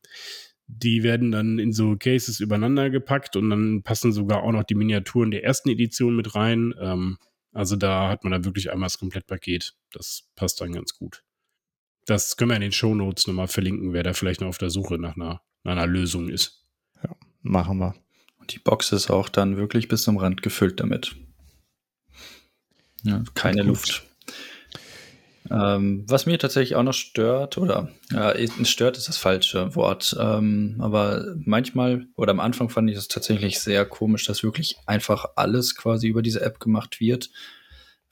die werden dann in so Cases übereinander gepackt und dann passen sogar auch noch die Miniaturen der ersten Edition mit rein. Ähm, also da hat man dann wirklich einmal das Komplettpaket. Das passt dann ganz gut. Das können wir in den Show Notes nochmal verlinken, wer da vielleicht noch auf der Suche nach einer, nach einer Lösung ist. Ja, machen wir. Und die Box ist auch dann wirklich bis zum Rand gefüllt damit. Ja, keine Luft. Ähm, was mir tatsächlich auch noch stört, oder ja, stört ist das falsche Wort, ähm, aber manchmal oder am Anfang fand ich es tatsächlich sehr komisch, dass wirklich einfach alles quasi über diese App gemacht wird.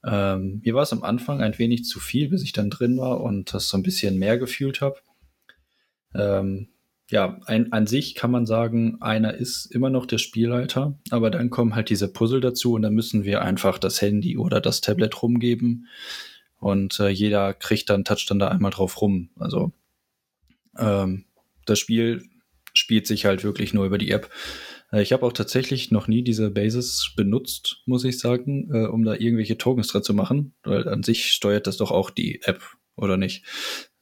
Ähm, mir war es am Anfang ein wenig zu viel, bis ich dann drin war und das so ein bisschen mehr gefühlt habe. Ja, ein, an sich kann man sagen, einer ist immer noch der Spielleiter, aber dann kommen halt diese Puzzle dazu und dann müssen wir einfach das Handy oder das Tablet rumgeben und äh, jeder kriegt dann, toucht dann da einmal drauf rum. Also ähm, das Spiel spielt sich halt wirklich nur über die App. Äh, ich habe auch tatsächlich noch nie diese Basis benutzt, muss ich sagen, äh, um da irgendwelche Tokens drin zu machen, weil an sich steuert das doch auch die App, oder nicht?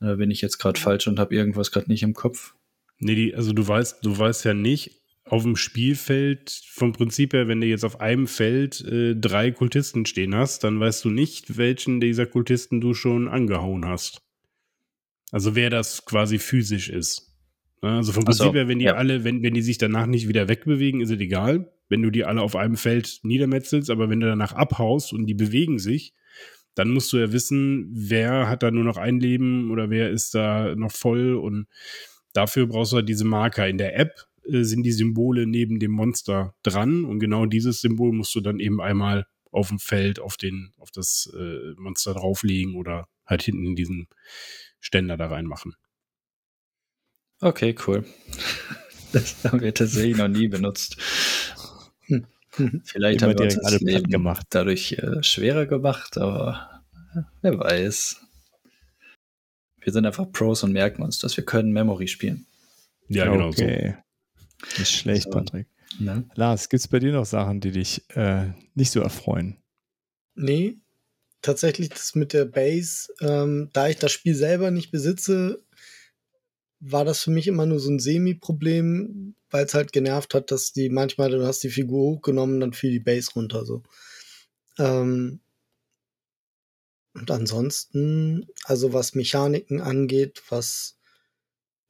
Äh, bin ich jetzt gerade falsch und habe irgendwas gerade nicht im Kopf? Nee, die, also du weißt, du weißt ja nicht, auf dem Spielfeld vom Prinzip her, wenn du jetzt auf einem Feld äh, drei Kultisten stehen hast, dann weißt du nicht, welchen dieser Kultisten du schon angehauen hast. Also wer das quasi physisch ist. Also vom Prinzip so, her, wenn die ja. alle, wenn, wenn die sich danach nicht wieder wegbewegen, ist es egal. Wenn du die alle auf einem Feld niedermetzelst, aber wenn du danach abhaust und die bewegen sich, dann musst du ja wissen, wer hat da nur noch ein Leben oder wer ist da noch voll und dafür brauchst du halt diese Marker. In der App äh, sind die Symbole neben dem Monster dran und genau dieses Symbol musst du dann eben einmal auf dem Feld auf den auf das äh, Monster drauflegen oder halt hinten in diesen Ständer da reinmachen. Okay, cool. Das haben wir tatsächlich noch nie benutzt. Vielleicht Immer haben wir uns das Leben gemacht. dadurch äh, schwerer gemacht, aber wer weiß. Wir sind einfach Pros und merken uns, dass wir können Memory spielen. Ja, genau okay. so. Nicht schlecht, so. Patrick. Ne? Lars, gibt es bei dir noch Sachen, die dich äh, nicht so erfreuen? Nee, tatsächlich das mit der Base, ähm, da ich das Spiel selber nicht besitze, war das für mich immer nur so ein Semi-Problem, weil es halt genervt hat, dass die manchmal, du hast die Figur hochgenommen, dann fiel die Base runter so. Ähm, und ansonsten, also was Mechaniken angeht, was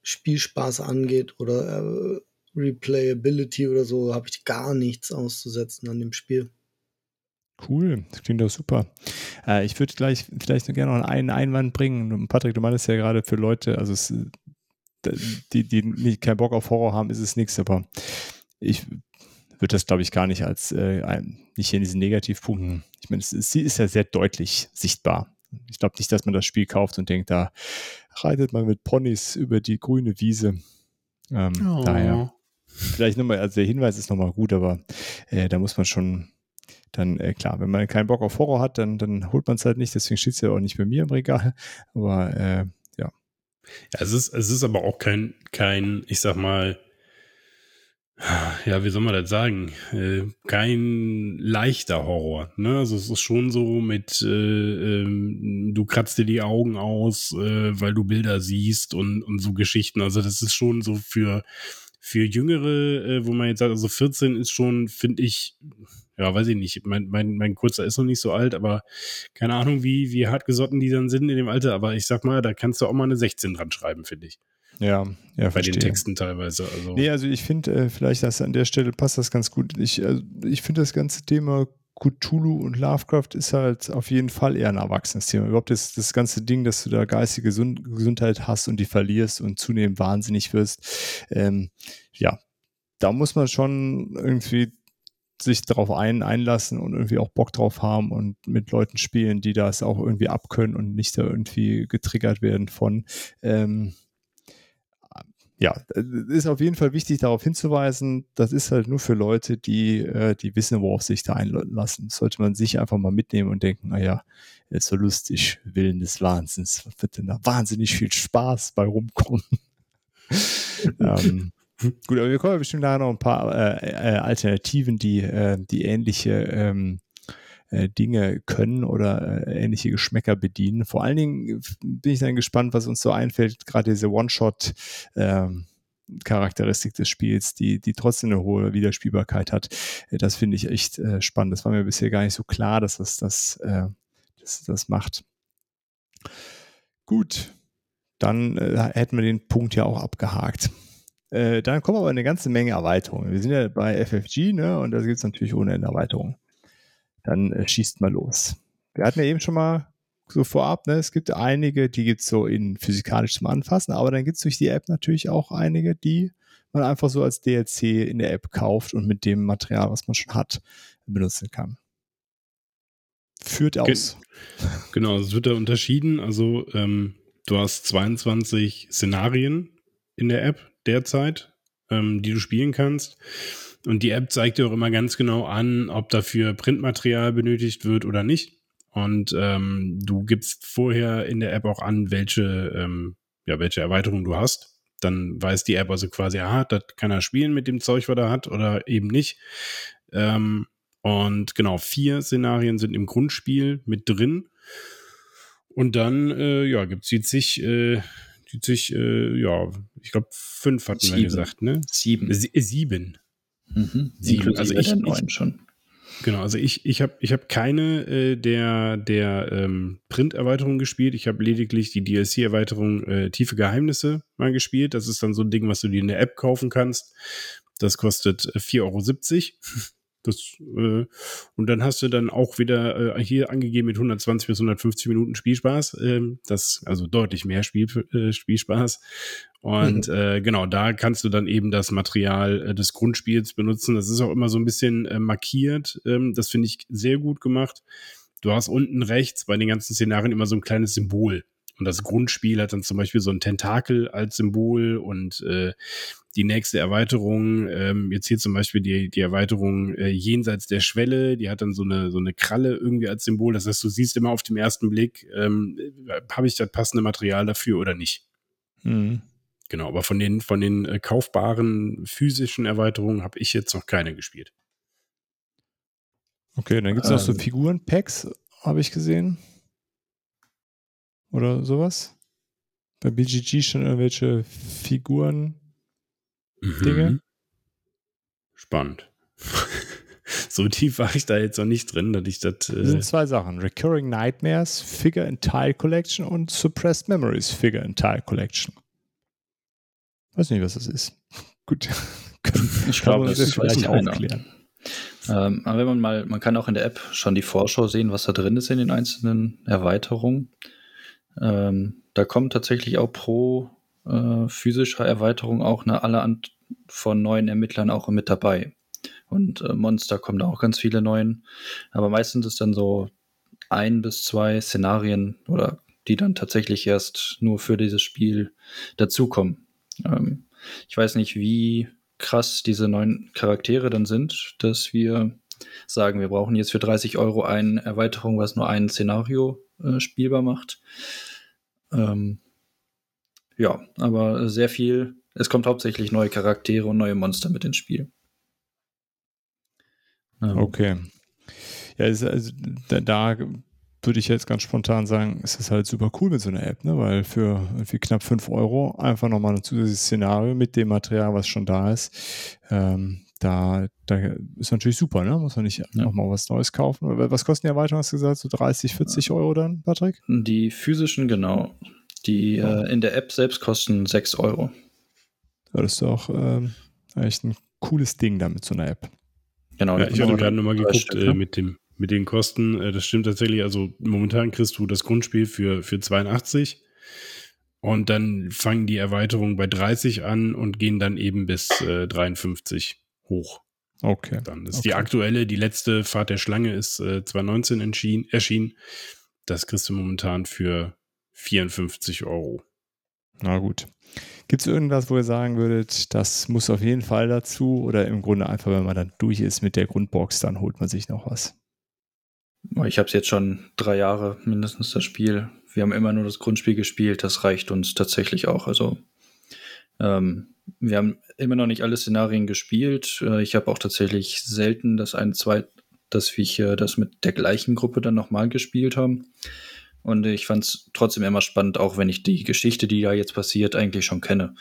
Spielspaß angeht oder äh, Replayability oder so, habe ich gar nichts auszusetzen an dem Spiel. Cool, das klingt doch super. Äh, ich würde gleich vielleicht noch gerne noch einen Einwand bringen. Patrick, du meinst ja gerade für Leute, also es, die, die nicht keinen Bock auf Horror haben, ist es nichts, aber ich würde das, glaube ich, gar nicht als äh, ein, nicht in diesen Negativpunkten. Ich meine, sie ist ja sehr deutlich sichtbar. Ich glaube nicht, dass man das Spiel kauft und denkt, da reitet man mit Ponys über die grüne Wiese. Ähm, oh. Daher, vielleicht nochmal, also der Hinweis ist nochmal gut, aber äh, da muss man schon dann, äh, klar, wenn man keinen Bock auf Horror hat, dann, dann holt man es halt nicht, deswegen steht es ja auch nicht bei mir im Regal. Aber äh, ja. Ja, es ist, es ist aber auch kein, kein, ich sag mal, ja, wie soll man das sagen? Äh, kein leichter Horror. Ne? Also es ist schon so mit, äh, ähm, du kratzt dir die Augen aus, äh, weil du Bilder siehst und, und so Geschichten. Also das ist schon so für, für Jüngere, äh, wo man jetzt sagt, also 14 ist schon, finde ich, ja, weiß ich nicht. Mein, mein, mein Kurzer ist noch nicht so alt, aber keine Ahnung, wie, wie hartgesotten die dann sind in dem Alter. Aber ich sag mal, da kannst du auch mal eine 16 dran schreiben, finde ich. Ja, ja, bei verstehe. den Texten teilweise. Also. Nee, also ich finde, äh, vielleicht das an der Stelle passt das ganz gut. Ich, also ich finde das ganze Thema Cthulhu und Lovecraft ist halt auf jeden Fall eher ein erwachsenes Thema. Überhaupt das, das ganze Ding, dass du da geistige Gesundheit hast und die verlierst und zunehmend wahnsinnig wirst. Ähm, ja, da muss man schon irgendwie sich darauf ein, einlassen und irgendwie auch Bock drauf haben und mit Leuten spielen, die das auch irgendwie abkönnen und nicht da irgendwie getriggert werden von. Ähm, ja, ist auf jeden Fall wichtig, darauf hinzuweisen, das ist halt nur für Leute, die, äh, die wissen, worauf sich da einlassen. Sollte man sich einfach mal mitnehmen und denken, naja, ist so lustig, Willen des Wahnsinns, wird denn da wahnsinnig viel Spaß bei rumkommen. ähm, gut, aber wir kommen bestimmt nachher noch ein paar äh, äh, Alternativen, die, äh, die ähnliche ähm, äh, Dinge können oder äh, ähnliche Geschmäcker bedienen. Vor allen Dingen bin ich dann gespannt, was uns so einfällt, gerade diese One-Shot- ähm, Charakteristik des Spiels, die, die trotzdem eine hohe Wiederspielbarkeit hat. Äh, das finde ich echt äh, spannend. Das war mir bisher gar nicht so klar, dass das das, äh, das, das macht. Gut, dann äh, hätten wir den Punkt ja auch abgehakt. Äh, dann kommen aber eine ganze Menge Erweiterungen. Wir sind ja bei FFG, ne? Und da gibt es natürlich ohne Ende Erweiterungen. Dann äh, schießt mal los. Wir hatten ja eben schon mal so vorab, ne? Es gibt einige, die gibt es so in physikalisch zum Anfassen, aber dann gibt es durch die App natürlich auch einige, die man einfach so als DLC in der App kauft und mit dem Material, was man schon hat, benutzen kann. Führt aus. Genau, es wird da unterschieden. Also ähm, du hast 22 Szenarien in der App derzeit, ähm, die du spielen kannst. Und die App zeigt dir auch immer ganz genau an, ob dafür Printmaterial benötigt wird oder nicht. Und ähm, du gibst vorher in der App auch an, welche, ähm, ja, welche Erweiterung du hast. Dann weiß die App also quasi, aha, das kann er spielen mit dem Zeug, was er hat, oder eben nicht. Ähm, und genau, vier Szenarien sind im Grundspiel mit drin. Und dann, äh, ja, gibt es die zig, äh, die zig, äh, ja, ich glaube, fünf hatten Sieben. wir gesagt, ne? Sieben. Sie, sieben. Mhm. Sieben, also ich, ich, schon. Genau, also ich, ich habe ich hab keine äh, der, der ähm, Print-Erweiterungen gespielt. Ich habe lediglich die DLC-Erweiterung äh, Tiefe Geheimnisse mal gespielt. Das ist dann so ein Ding, was du dir in der App kaufen kannst. Das kostet 4,70 äh, Euro. Das, äh, und dann hast du dann auch wieder äh, hier angegeben mit 120 bis 150 Minuten Spielspaß. Äh, das, also deutlich mehr Spiel, äh, Spielspaß. Und mhm. äh, genau, da kannst du dann eben das Material äh, des Grundspiels benutzen. Das ist auch immer so ein bisschen äh, markiert. Ähm, das finde ich sehr gut gemacht. Du hast unten rechts bei den ganzen Szenarien immer so ein kleines Symbol. Und das Grundspiel hat dann zum Beispiel so ein Tentakel als Symbol und äh, die nächste Erweiterung, ähm, jetzt hier zum Beispiel die, die Erweiterung äh, jenseits der Schwelle, die hat dann so eine, so eine Kralle irgendwie als Symbol. Das heißt, du siehst immer auf dem ersten Blick, ähm, habe ich das passende Material dafür oder nicht. Mhm. Genau, aber von den, von den äh, kaufbaren physischen Erweiterungen habe ich jetzt noch keine gespielt. Okay, dann gibt es ähm, noch so ähm. Figuren-Packs, habe ich gesehen. Oder sowas. Bei BGG schon irgendwelche Figuren mhm. Dinge. Spannend. so tief war ich da jetzt noch nicht drin, dass ich das. Äh das sind zwei Sachen: Recurring Nightmares, Figure and Tile Collection und Suppressed Memories Figure and Tile Collection. Weiß nicht, was das ist. Gut. ich glaube, das ist vielleicht aufklären. Ähm, aber wenn man mal, man kann auch in der App schon die Vorschau sehen, was da drin ist in den einzelnen Erweiterungen. Ähm, da kommen tatsächlich auch pro äh, physischer Erweiterung auch eine alle an, von neuen Ermittlern auch mit dabei. Und äh, Monster kommen da auch ganz viele neuen. Aber meistens ist dann so ein bis zwei Szenarien oder die dann tatsächlich erst nur für dieses Spiel dazukommen. Ähm, ich weiß nicht, wie krass diese neuen Charaktere dann sind, dass wir sagen, wir brauchen jetzt für 30 Euro eine Erweiterung, was nur ein Szenario äh, spielbar macht. Ähm, ja, aber sehr viel. Es kommt hauptsächlich neue Charaktere und neue Monster mit ins Spiel. Ähm, okay. Ja, also, da, da würde ich jetzt ganz spontan sagen, ist das halt super cool mit so einer App, ne? weil für irgendwie knapp 5 Euro einfach nochmal ein zusätzliches Szenario mit dem Material, was schon da ist, ähm, da, da ist natürlich super, ne? Muss man nicht ja. nochmal was Neues kaufen. Was kosten die Erweiterungen, hast du gesagt? So 30, 40 Euro dann, Patrick? Die physischen, genau. Die ja. äh, in der App selbst kosten 6 Euro. Ja, das ist doch ähm, echt ein cooles Ding da mit so einer App. Genau. Ja, ich hatte gerade nochmal geguckt äh, mit, dem, mit den Kosten. Äh, das stimmt tatsächlich. Also momentan kriegst du das Grundspiel für, für 82. Und dann fangen die Erweiterungen bei 30 an und gehen dann eben bis äh, 53 hoch. Okay. Dann ist okay. die aktuelle, die letzte Fahrt der Schlange ist äh, 2019 erschienen. Das kriegst du momentan für 54 Euro. Na gut. Gibt es irgendwas, wo ihr sagen würdet, das muss auf jeden Fall dazu oder im Grunde einfach, wenn man dann durch ist mit der Grundbox, dann holt man sich noch was? Ich habe es jetzt schon drei Jahre mindestens das Spiel. Wir haben immer nur das Grundspiel gespielt. Das reicht uns tatsächlich auch. Also ähm, wir haben immer noch nicht alle Szenarien gespielt. Äh, ich habe auch tatsächlich selten das ein, zwei dass wir das mit der gleichen Gruppe dann nochmal gespielt haben. Und ich fand es trotzdem immer spannend, auch wenn ich die Geschichte, die da jetzt passiert, eigentlich schon kenne.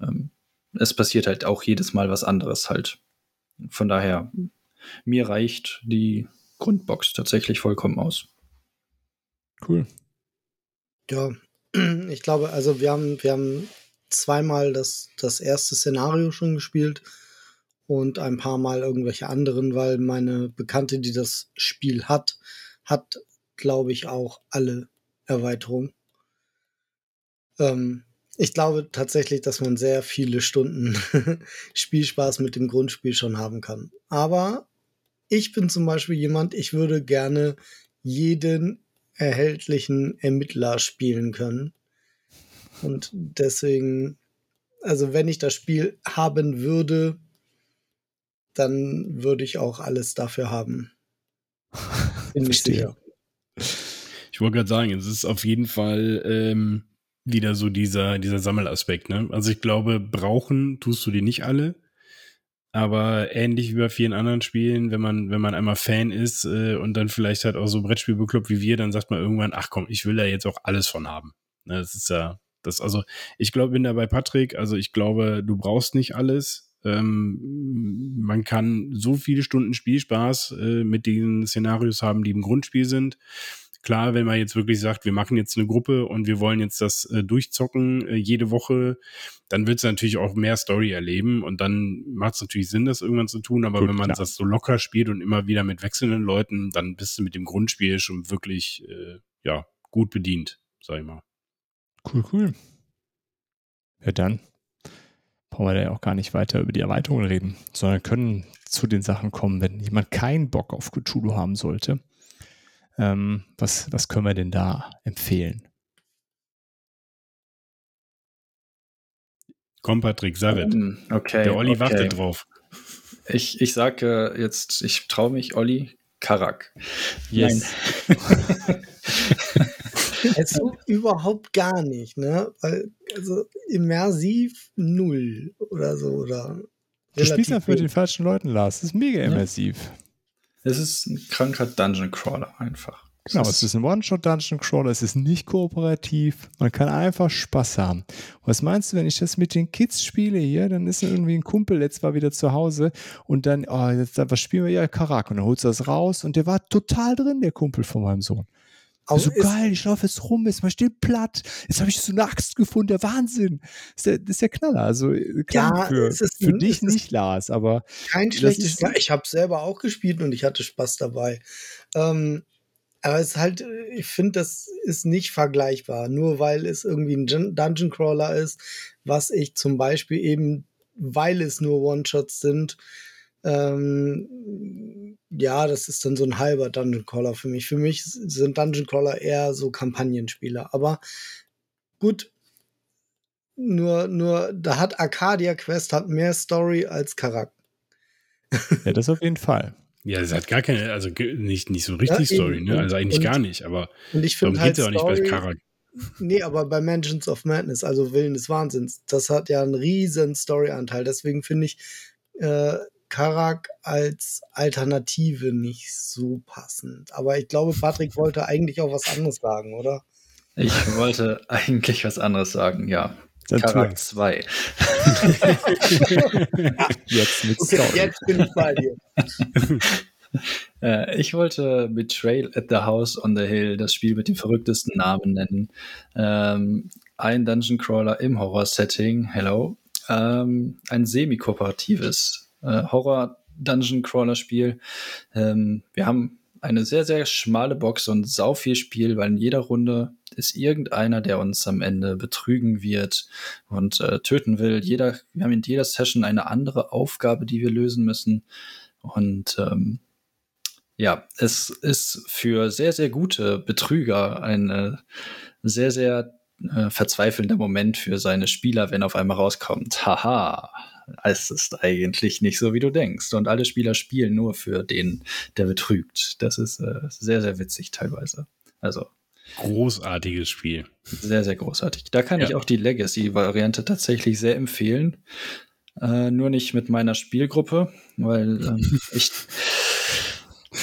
Ähm, es passiert halt auch jedes Mal was anderes halt. Von daher, mir reicht die Grundbox tatsächlich vollkommen aus. Cool. Ja, ich glaube, also wir haben, wir haben zweimal das, das erste Szenario schon gespielt und ein paar Mal irgendwelche anderen, weil meine Bekannte, die das Spiel hat, hat, glaube ich, auch alle Erweiterungen. Ähm, ich glaube tatsächlich, dass man sehr viele Stunden Spielspaß mit dem Grundspiel schon haben kann. Aber ich bin zum Beispiel jemand, ich würde gerne jeden erhältlichen Ermittler spielen können. Und deswegen, also wenn ich das Spiel haben würde, dann würde ich auch alles dafür haben. Bin ich sicher. Ich wollte gerade sagen, es ist auf jeden Fall ähm, wieder so dieser, dieser Sammelaspekt. Ne? Also ich glaube, brauchen tust du die nicht alle. Aber ähnlich wie bei vielen anderen Spielen, wenn man, wenn man einmal Fan ist äh, und dann vielleicht halt auch so Brettspiel bekloppt wie wir, dann sagt man irgendwann, ach komm, ich will da jetzt auch alles von haben. Ne, das ist ja, das, also ich glaube, bin da bei Patrick, also ich glaube, du brauchst nicht alles. Ähm, man kann so viele Stunden Spielspaß äh, mit den Szenarios haben, die im Grundspiel sind. Klar, wenn man jetzt wirklich sagt, wir machen jetzt eine Gruppe und wir wollen jetzt das äh, durchzocken äh, jede Woche, dann wird es natürlich auch mehr Story erleben und dann macht es natürlich Sinn, das irgendwann zu tun. Aber Gut, wenn man klar. das so locker spielt und immer wieder mit wechselnden Leuten, dann bist du mit dem Grundspiel schon wirklich äh, ja gut bedient, sag ich mal. Cool, cool. Ja, dann brauchen wir da ja auch gar nicht weiter über die Erweiterungen reden, sondern können zu den Sachen kommen, wenn jemand keinen Bock auf Cthulhu haben sollte ähm, was, was können wir denn da empfehlen? Komm, Patrick, sag es. Um, ähm, okay. Der Olli okay. wartet drauf. Ich, ich sage jetzt, ich traue mich, Olli, Karak. Yes. also überhaupt gar nicht, ne? Weil, also immersiv null oder so. Oder du spielst einfach mit den falschen Leuten, Lars. Das ist mega immersiv. Ja. Es ist ein kranker Dungeon Crawler einfach. Genau, es ist ein One-Shot-Dungeon Crawler, es ist nicht kooperativ, man kann einfach Spaß haben. Was meinst du, wenn ich das mit den Kids spiele hier, dann ist irgendwie ein Kumpel jetzt war wieder zu Hause und dann, oh, jetzt, was spielen wir ja, Karak und dann holst du das raus und der war total drin, der Kumpel von meinem Sohn. Auch so geil, ich laufe jetzt rum, jetzt mal steht platt. Jetzt habe ich so eine Axt gefunden, der Wahnsinn. Das ist der, das ist der Knaller. Also äh, klar, ja, für, ist, für dich nicht, Lars, aber. Kein schlechtes Spiel. Ich habe selber auch gespielt und ich hatte Spaß dabei. Ähm, aber es ist halt, ich finde, das ist nicht vergleichbar. Nur weil es irgendwie ein Dungeon Crawler ist, was ich zum Beispiel eben, weil es nur One-Shots sind, ähm, ja, das ist dann so ein halber Dungeon Crawler für mich. Für mich sind Dungeon Crawler eher so Kampagnenspieler. Aber gut, nur, nur, da hat Arcadia Quest hat mehr Story als Charakter. Ja, das auf jeden Fall. Ja, es hat gar keine, also nicht, nicht so richtig ja, Story, ne? Also eigentlich und, gar nicht, aber und ich darum halt geht es ja auch nicht bei Charakter. Nee, aber bei Mansions of Madness, also Willen des Wahnsinns, das hat ja einen riesen Story-Anteil. Deswegen finde ich, äh, Karak als Alternative nicht so passend. Aber ich glaube, Patrick wollte eigentlich auch was anderes sagen, oder? Ich wollte eigentlich was anderes sagen, ja. Karak 2. jetzt mit okay, Story. Jetzt bin ich bei dir. Äh, ich wollte Betrayal at the House on the Hill, das Spiel mit dem verrücktesten Namen nennen. Ähm, ein Dungeon Crawler im Horror-Setting, hello. Ähm, ein semi-kooperatives äh, Horror-Dungeon-Crawler-Spiel. Ähm, wir haben eine sehr, sehr schmale Box und sau viel Spiel, weil in jeder Runde ist irgendeiner, der uns am Ende betrügen wird und äh, töten will. Jeder, wir haben in jeder Session eine andere Aufgabe, die wir lösen müssen. Und ähm, ja, es ist für sehr, sehr gute Betrüger ein äh, sehr, sehr äh, verzweifelnder Moment für seine Spieler, wenn auf einmal rauskommt, haha, es ist eigentlich nicht so, wie du denkst. Und alle Spieler spielen nur für den, der betrügt. Das ist äh, sehr, sehr witzig teilweise. Also. Großartiges Spiel. Sehr, sehr großartig. Da kann ja. ich auch die Legacy-Variante tatsächlich sehr empfehlen. Äh, nur nicht mit meiner Spielgruppe, weil ähm, ich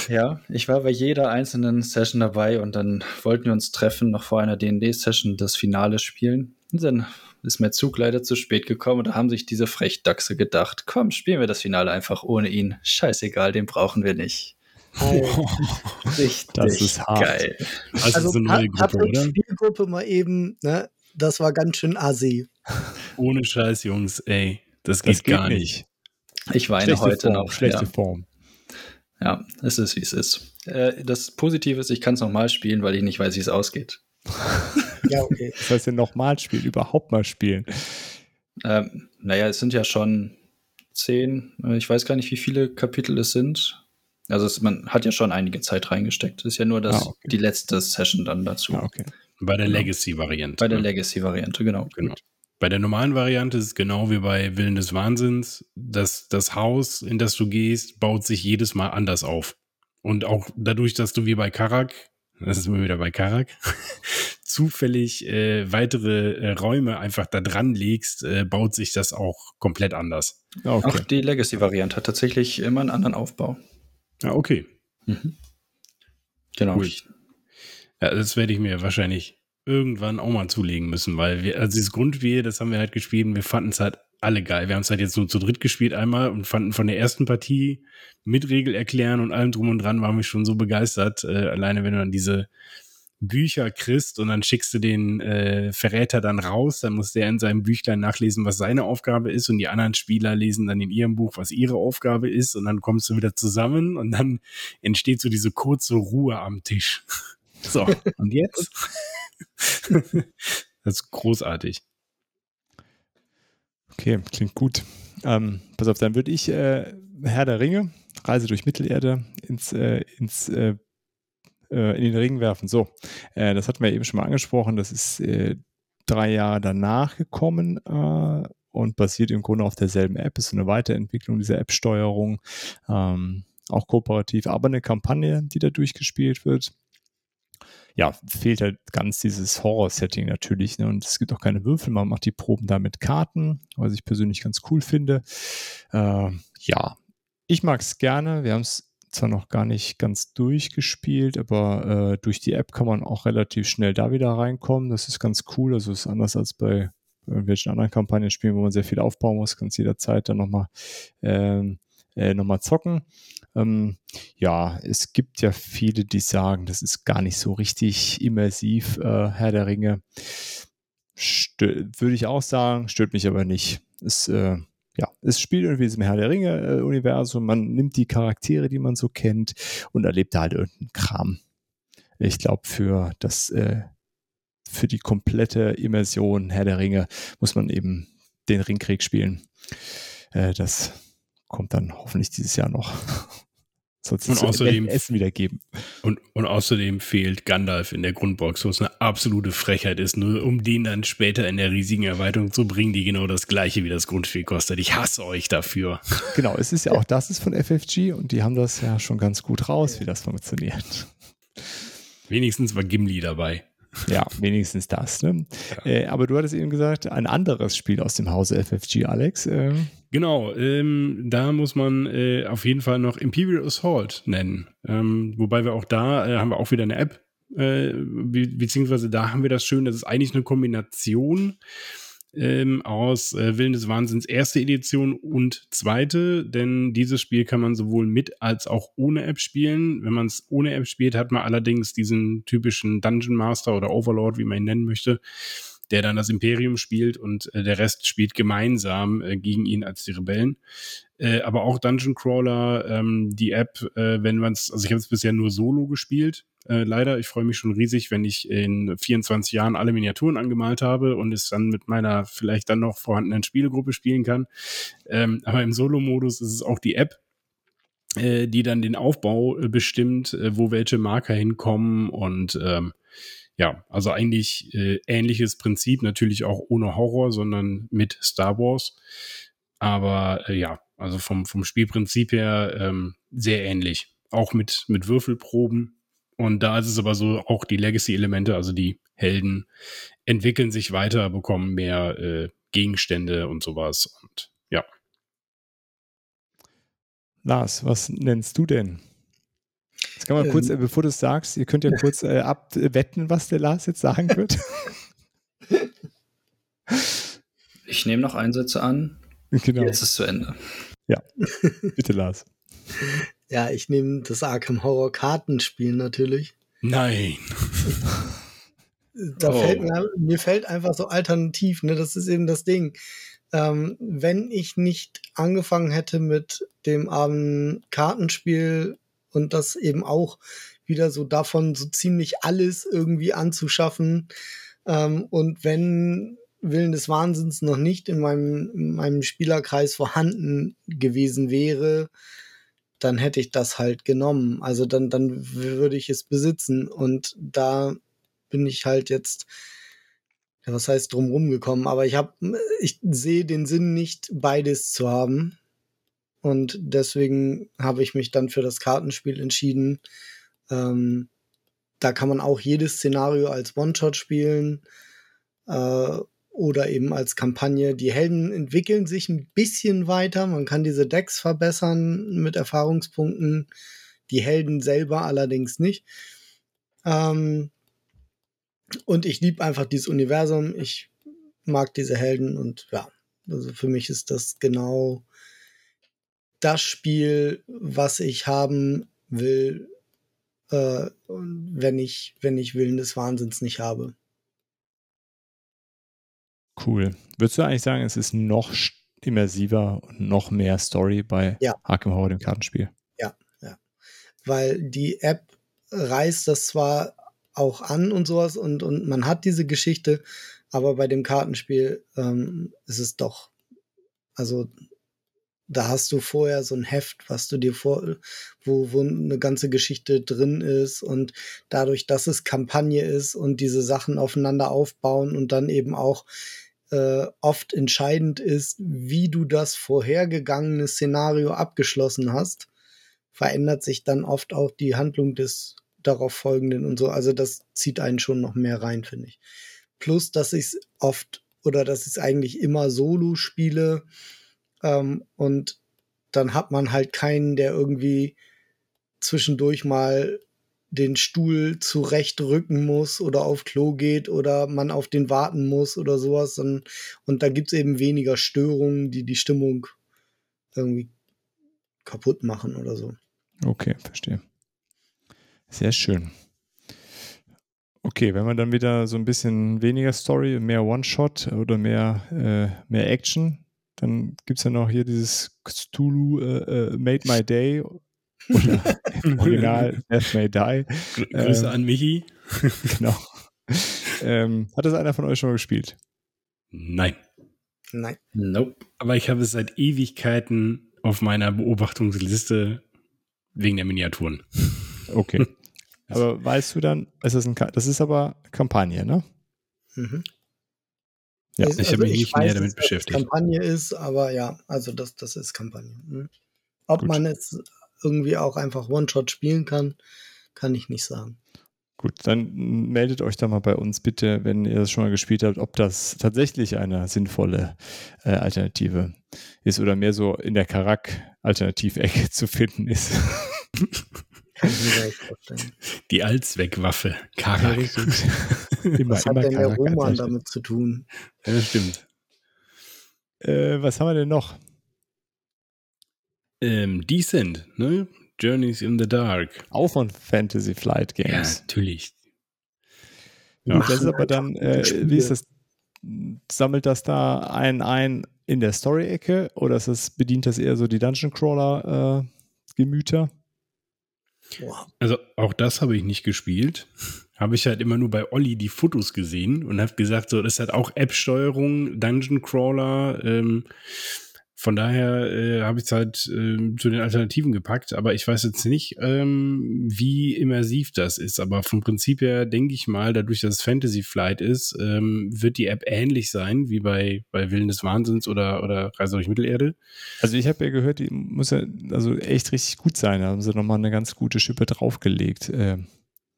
Ja, ich war bei jeder einzelnen Session dabei und dann wollten wir uns treffen, noch vor einer D&D-Session das Finale spielen. Und dann ist mein Zug leider zu spät gekommen und da haben sich diese Frechdachse gedacht, komm, spielen wir das Finale einfach ohne ihn. Scheißegal, den brauchen wir nicht. Richtig Das ist hart. geil. Das Also ist eine neue Gruppe, oder? Spielgruppe mal eben, ne? Das war ganz schön assi. Ohne Scheiß, Jungs, ey. Das Das geht, geht gar nicht. nicht. Ich weine Schlechte heute Form, noch. schlechte ja. Form. ja, es ist, wie es ist. Äh, das Positive ist, ich kann es nochmal spielen, weil ich nicht weiß, wie es ausgeht. Ja, okay. Das heißt ja nochmal spielen, überhaupt mal spielen. Ähm, naja, es sind ja schon zehn, ich weiß gar nicht, wie viele Kapitel es sind. Also es, man hat ja schon einige Zeit reingesteckt. Es ist ja nur das, Ah, okay. die letzte Session dann dazu. Ah, okay. Bei der Genau. Legacy-Variante. Bei der ne? Legacy-Variante, genau. Genau. Bei der normalen Variante ist es genau wie bei Willen des Wahnsinns. Das, das Haus, in das du gehst, baut sich jedes Mal anders auf. Und auch dadurch, dass du wie bei Karak, das ist immer wieder bei Karak, zufällig äh, weitere äh, Räume einfach da dran legst, äh, baut sich das auch komplett anders. Ah, Auch okay. die Legacy-Variante hat tatsächlich immer einen anderen Aufbau. Ja, okay. Mhm. Genau. Cool. Ja, das werde ich mir wahrscheinlich irgendwann auch mal zulegen müssen, weil wir, also dieses Grundspiel, das haben wir halt gespielt und wir fanden es halt alle geil. Wir haben es halt jetzt nur zu dritt gespielt einmal und fanden von der ersten Partie mit Regel erklären und allem drum und dran waren wir schon so begeistert. Äh, alleine wenn du dann diese Bücher kriegst und dann schickst du den äh, Verräter dann raus, dann muss der in seinem Büchlein nachlesen, was seine Aufgabe ist und die anderen Spieler lesen dann in ihrem Buch, was ihre Aufgabe ist und dann kommst du wieder zusammen und dann entsteht so diese kurze Ruhe am Tisch. So, und jetzt? das ist großartig. Okay, klingt gut. Ähm, pass auf, dann würde ich äh, Herr der Ringe, Reise durch Mittelerde, ins, äh, ins, äh, äh, in den Ring werfen. So, äh, das hatten wir eben schon mal angesprochen. Das ist äh, drei Jahre danach gekommen und basiert im Grunde auf derselben App. Ist eine Weiterentwicklung dieser App-Steuerung. Ähm, auch kooperativ, aber eine Kampagne, die da durchgespielt wird ja, fehlt halt ganz dieses Horror-Setting natürlich. Ne? Und es gibt auch keine Würfel, man macht die Proben da mit Karten, was ich persönlich ganz cool finde. Äh, ja, ich mag es gerne. Wir haben es zwar noch gar nicht ganz durchgespielt, aber äh, durch die App kann man auch relativ schnell da wieder reinkommen. Das ist ganz cool. Also ist anders als bei irgendwelchen anderen Kampagnen-Spielen, wo man sehr viel aufbauen muss, kannst jederzeit dann nochmal ähm, äh, noch zocken. Ähm, ja, es gibt ja viele, die sagen, das ist gar nicht so richtig immersiv, äh, Herr der Ringe. Stö- Würde ich auch sagen, stört mich aber nicht. Es, äh, ja, es spielt irgendwie im Herr der Ringe-Universum. Man nimmt die Charaktere, die man so kennt, und erlebt da halt irgendeinen Kram. Ich glaube, für das, äh, für die komplette Immersion Herr der Ringe muss man eben den Ringkrieg spielen. Äh, das kommt dann hoffentlich dieses Jahr noch. Sonst Und außerdem- Essen wieder geben. Und, und außerdem fehlt Gandalf in der Grundbox, was eine absolute Frechheit ist, nur um den dann später in der riesigen Erweiterung zu bringen, die genau das gleiche wie das Grundspiel kostet. Ich hasse euch dafür. Genau, es ist ja auch das ist von FFG und die haben das ja schon ganz gut raus, wie das funktioniert. Wenigstens war Gimli dabei. Ja, wenigstens das. Ne? Äh, aber du hattest eben gesagt, ein anderes Spiel aus dem Hause FFG, Alex. Äh, Genau, ähm, da muss man äh, auf jeden Fall noch Imperial Assault nennen. Ähm, wobei wir auch da äh, haben wir auch wieder eine App, äh, be beziehungsweise da haben wir das schön, das ist eigentlich eine Kombination ähm, aus äh, Willen des Wahnsinns erste Edition und zweite, denn dieses Spiel kann man sowohl mit als auch ohne App spielen. Wenn man es ohne App spielt, hat man allerdings diesen typischen Dungeon Master oder Overlord, wie man ihn nennen möchte, der dann das Imperium spielt und äh, der Rest spielt gemeinsam äh, gegen ihn als die Rebellen. Äh, aber auch Dungeon Crawler, ähm, die App, äh, wenn man es, also ich habe es bisher nur solo gespielt, äh, leider. Ich freue mich schon riesig, wenn ich in 24 Jahren alle Miniaturen angemalt habe und es dann mit meiner vielleicht dann noch vorhandenen Spielegruppe spielen kann. Ähm, aber im Solo-Modus ist es auch die App, äh, die dann den Aufbau äh, bestimmt, äh, wo welche Marker hinkommen und ähm, ja, also eigentlich äh, ähnliches Prinzip, natürlich auch ohne Horror, sondern mit Star Wars. Aber äh, ja, also vom, vom Spielprinzip her ähm, sehr ähnlich. Auch mit, mit Würfelproben. Und da ist es aber so, auch die Legacy-Elemente, also die Helden entwickeln sich weiter, bekommen mehr äh, Gegenstände und sowas. Und ja. Lars, was nennst du denn? Kann man kurz, ähm, bevor du es sagst, ihr könnt ja kurz äh, abwetten, was der Lars jetzt sagen wird. Ich nehme noch Einsätze an. Genau. Jetzt ist es zu Ende. Ja, bitte Lars. Ja, ich nehme das Arkham Horror Kartenspiel natürlich. Nein. Da oh. fällt mir, mir fällt einfach so alternativ, ne? Das ist eben das Ding. Ähm, wenn ich nicht angefangen hätte mit dem Abend Kartenspiel und das eben auch wieder so davon so ziemlich alles irgendwie anzuschaffen ähm, und wenn Willen des Wahnsinns noch nicht in meinem, in meinem Spielerkreis vorhanden gewesen wäre, dann hätte ich das halt genommen. Also dann, dann würde ich es besitzen. Und da bin ich halt jetzt, was heißt drumherum gekommen, aber ich habe, ich sehe den Sinn nicht, beides zu haben. Und deswegen habe ich mich dann für das Kartenspiel entschieden. Ähm, da kann man auch jedes Szenario als One-Shot spielen. Äh, oder eben als Kampagne. Die Helden entwickeln sich ein bisschen weiter. Man kann diese Decks verbessern mit Erfahrungspunkten. Die Helden selber allerdings nicht. Ähm und ich liebe einfach dieses Universum. Ich mag diese Helden und ja, also für mich ist das genau das Spiel, was ich haben will, äh, wenn ich, wenn ich Willen des Wahnsinns nicht habe. Cool. Würdest du eigentlich sagen, es ist noch immersiver und noch mehr Story bei ja. Arkham Horror, dem Kartenspiel? Ja, ja. Weil die App reißt das zwar auch an und sowas und, und man hat diese Geschichte, aber bei dem Kartenspiel ähm, ist es doch, also da hast du vorher so ein Heft, was du dir vor, wo, wo eine ganze Geschichte drin ist und dadurch, dass es Kampagne ist und diese Sachen aufeinander aufbauen und dann eben auch äh, oft entscheidend ist, wie du das vorhergegangene Szenario abgeschlossen hast, verändert sich dann oft auch die Handlung des darauf folgenden und so. Also das zieht einen schon noch mehr rein, finde ich. Plus, dass ich es oft oder dass ich es eigentlich immer solo spiele ähm, und dann hat man halt keinen, der irgendwie zwischendurch mal den Stuhl zurechtrücken muss oder auf Klo geht oder man auf den warten muss oder sowas. Und, und da gibt es eben weniger Störungen, die die Stimmung irgendwie kaputt machen oder so. Okay, verstehe. Sehr schön. Okay, wenn man dann wieder so ein bisschen weniger Story, mehr One-Shot oder mehr, äh, mehr Action, dann gibt es ja noch hier dieses Cthulhu äh, äh, Made My Day oder im Original Death May Die. Grüße ähm, an Michi. genau. Ähm, hat das einer von euch schon mal gespielt? Nein. Nein. Nope. Aber ich habe es seit Ewigkeiten auf meiner Beobachtungsliste wegen der Miniaturen. Okay. aber weißt du dann, ist das, ein, das ist aber Kampagne, ne? Mhm. Ja, also, ich habe mich nicht weiß, mehr damit beschäftigt. Kampagne ist, aber ja, also das, das ist Kampagne. Mhm. Ob Gut. man es irgendwie auch einfach One-Shot spielen kann, kann ich nicht sagen. Gut, dann meldet euch da mal bei uns bitte, wenn ihr das schon mal gespielt habt, ob das tatsächlich eine sinnvolle äh, Alternative ist oder mehr so in der Karak-Alternativecke zu finden ist. Kann ich mir echt vorstellen. Die Allzweckwaffe, Karak. Ja, was hat denn der Roman damit zu tun? Ja, das stimmt. Äh, was haben wir denn noch? Ähm, Decent, ne? Journeys in the Dark. Auch von Fantasy Flight Games. Ja, natürlich. Ja, das ist aber dann, äh, wie ist das? Sammelt das da einen ein in der Story-Ecke oder ist das, bedient das eher so die Dungeon Crawler-Gemüter? Äh, also auch das habe ich nicht gespielt. Habe ich halt immer nur bei Olli die Fotos gesehen und habe gesagt, so, das hat auch App-Steuerung, Dungeon Crawler, ähm, von daher äh, habe ich es halt äh, zu den Alternativen gepackt, aber ich weiß jetzt nicht, ähm, wie immersiv das ist. Aber vom Prinzip her denke ich mal, dadurch, dass es Fantasy Flight ist, ähm, wird die App ähnlich sein wie bei, bei Willen des Wahnsinns oder, oder Reise durch Mittelerde. Also ich habe ja gehört, die muss ja also echt richtig gut sein. Da haben sie nochmal eine ganz gute Schippe draufgelegt. Äh.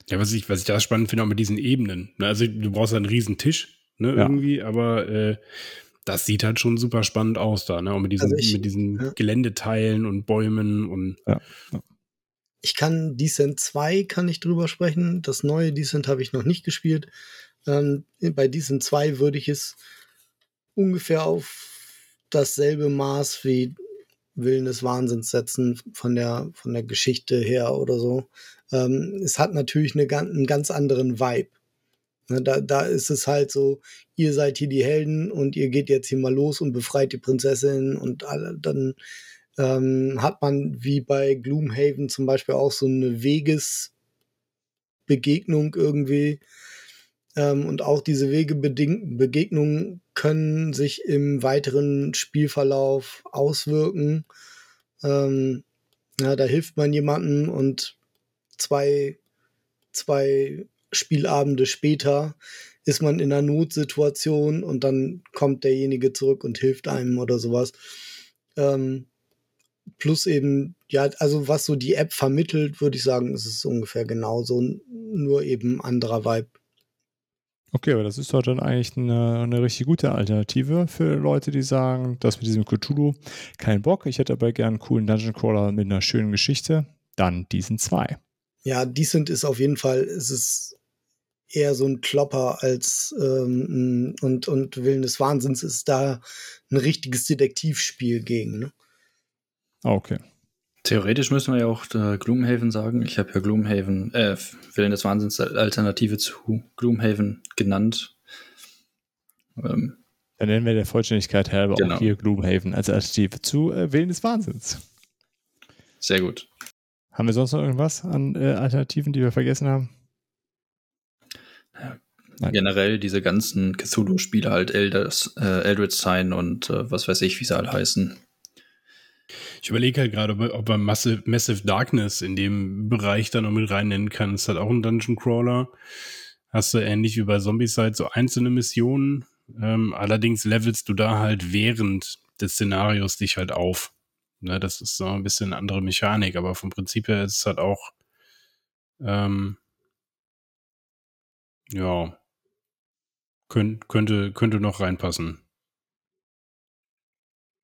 Ja, was ich, was ich da spannend finde, auch mit diesen Ebenen. Ne? Also du brauchst einen riesen Tisch, ne, ja. irgendwie, aber äh, das sieht halt schon super spannend aus da, ne? Und mit diesen, also ich, mit diesen ja. Geländeteilen und Bäumen und. Ja. ich kann Descent 2 kann ich drüber sprechen. Das neue Descent habe ich noch nicht gespielt. Ähm, bei Descent 2 würde ich es ungefähr auf dasselbe Maß wie Willen des Wahnsinns setzen von der, von der Geschichte her oder so. Ähm, es hat natürlich eine, einen ganz anderen Vibe. Ne, da, da ist es halt so, ihr seid hier die Helden und ihr geht jetzt hier mal los und befreit die Prinzessin und alle, dann ähm, hat man wie bei Gloomhaven zum Beispiel auch so eine Wegesbegegnung irgendwie. Ähm, und auch diese Wegebegegnungen können sich im weiteren Spielverlauf auswirken. Ähm, ja, da hilft man jemandem und zwei, zwei Spielabende später ist man in einer Notsituation und dann kommt derjenige zurück und hilft einem oder sowas. Ähm, plus eben, ja, also was so die App vermittelt, würde ich sagen, ist es ungefähr genauso, nur eben anderer Vibe. Okay, aber das ist doch dann eigentlich eine, eine richtig gute Alternative für Leute, die sagen, das mit diesem Cthulhu kein Bock, ich hätte aber gern einen coolen Dungeon Crawler mit einer schönen Geschichte, dann diesen zwei. Ja, Decent ist auf jeden Fall, es ist eher so ein Klopper als ähm, und, und Willen des Wahnsinns ist da ein richtiges Detektivspiel gegen. Ne? Ah, okay. Theoretisch müssen wir ja auch äh, Gloomhaven sagen. Ich habe ja Gloomhaven, äh, Willen des Wahnsinns Alternative zu Gloomhaven genannt. Ähm, Dann nennen wir der Vollständigkeit halber genau. auch hier Gloomhaven als Alternative zu äh, Willen des Wahnsinns. Sehr gut. Haben wir sonst noch irgendwas an äh, Alternativen, die wir vergessen haben? Ja, generell diese ganzen Cthulhu-Spiele halt Elders, äh, Eldritch Sign und äh, was weiß ich, wie sie alle heißen. Ich überlege halt gerade, ob, ob man Massive, Massive Darkness in dem Bereich dann noch mit rein nennen kann. Das ist halt auch ein Dungeon Crawler. Hast du ähnlich wie bei Zombicide so einzelne Missionen. Ähm, allerdings levelst du da halt während des Szenarios dich halt auf. Ne, das ist so ein bisschen eine andere Mechanik, aber vom Prinzip her ist es halt auch, ähm, ja, könnt, könnte, könnte noch reinpassen.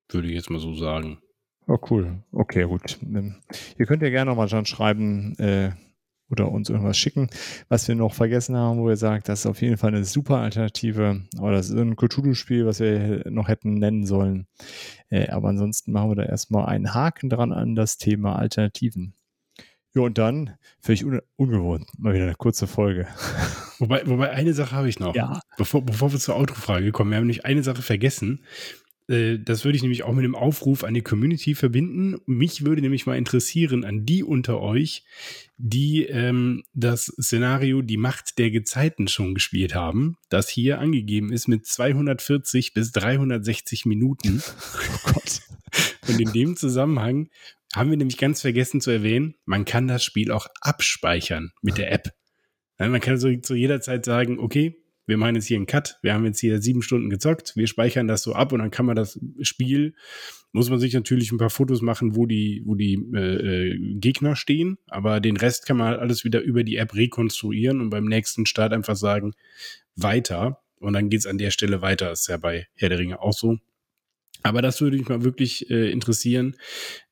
Würde ich jetzt mal so sagen. Oh, cool. Okay, gut. Ihr könnt ja gerne nochmal dann schreiben äh, oder uns irgendwas schicken, was wir noch vergessen haben, wo ihr sagt, das ist auf jeden Fall eine super Alternative. Aber das ist ein Cthulhu-Spiel, was wir noch hätten nennen sollen. Äh, aber ansonsten machen wir da erstmal einen Haken dran an das Thema Alternativen. Ja, und dann, völlig un ungewohnt, mal wieder eine kurze Folge. Wobei, wobei eine Sache habe ich noch. Ja. Bevor, bevor wir zur Autofrage kommen, wir haben nämlich eine Sache vergessen. Äh, das würde ich nämlich auch mit dem Aufruf an die Community verbinden. Mich würde nämlich mal interessieren an die unter euch, die ähm, das Szenario Die Macht der Gezeiten schon gespielt haben, das hier angegeben ist mit 240 bis 360 Minuten. Oh Gott. Und in dem Zusammenhang haben wir nämlich ganz vergessen zu erwähnen, man kann das Spiel auch abspeichern mit der App. Man kann so zu jeder Zeit sagen, okay, wir machen jetzt hier einen Cut, wir haben jetzt hier sieben Stunden gezockt, wir speichern das so ab und dann kann man das Spiel, muss man sich natürlich ein paar Fotos machen, wo die, wo die äh, äh, Gegner stehen, aber den Rest kann man halt alles wieder über die App rekonstruieren und beim nächsten Start einfach sagen, weiter und dann geht's an der Stelle weiter, ist ja bei Herr der Ringe auch so. Aber das würde mich mal wirklich äh, interessieren,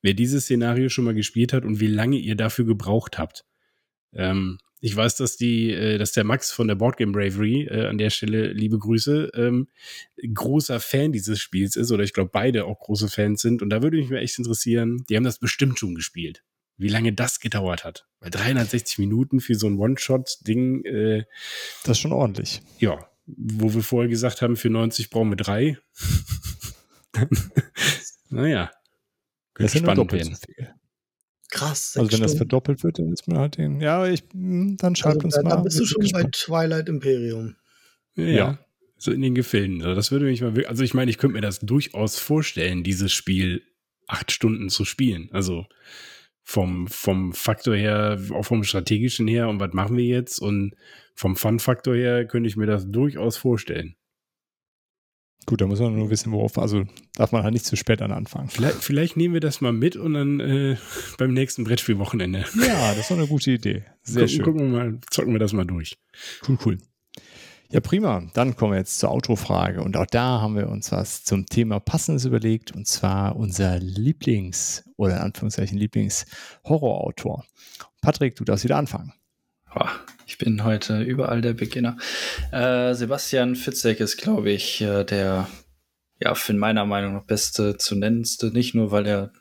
wer dieses Szenario schon mal gespielt hat und wie lange ihr dafür gebraucht habt. Ähm, ich weiß, dass die, äh, dass der Max von der Boardgame Bravery äh, an der Stelle liebe Grüße ähm, großer Fan dieses Spiels ist oder ich glaube beide auch große Fans sind und da würde mich mal echt interessieren. Die haben das bestimmt schon gespielt. Wie lange das gedauert hat. Weil 360 Minuten für so ein One-Shot-Ding. Äh, das ist schon ordentlich. Ja, wo wir vorher gesagt haben, für 90 brauchen wir drei. naja. Das ist spannend werden. So viel. Krass. Also wenn Stunden. das verdoppelt wird, dann ist man halt den. Ja, ich, hm, dann schreibt also, uns da, mal. Da bist du schon gespannt. bei Twilight Imperium. Ja, ja. So in den Gefilden. Also das würde mich mal. Also ich meine, ich könnte mir das durchaus vorstellen, dieses Spiel acht Stunden zu spielen. Also vom, vom Faktor her, auch vom strategischen her und was machen wir jetzt und vom Fun-Faktor her könnte ich mir das durchaus vorstellen. Gut, da muss man nur wissen, worauf, also darf man halt nicht zu spät an anfangen. Vielleicht, vielleicht nehmen wir das mal mit und dann äh, beim nächsten Brettspielwochenende. Ja, das ist doch eine gute Idee. Sehr gucken, schön. Gucken wir mal, zocken wir das mal durch. Cool, cool. Ja, prima. Dann kommen wir jetzt zur Autofrage. Und auch da haben wir uns was zum Thema Passendes überlegt. Und zwar unser Lieblings- oder in Anführungszeichen Lieblings-Horrorautor. Patrick, du darfst wieder anfangen. Ich bin heute überall der Beginner. Äh, Sebastian Fitzek ist, glaube ich, äh, der, ja, in meiner Meinung nach beste zu nennendste. Nicht nur, weil er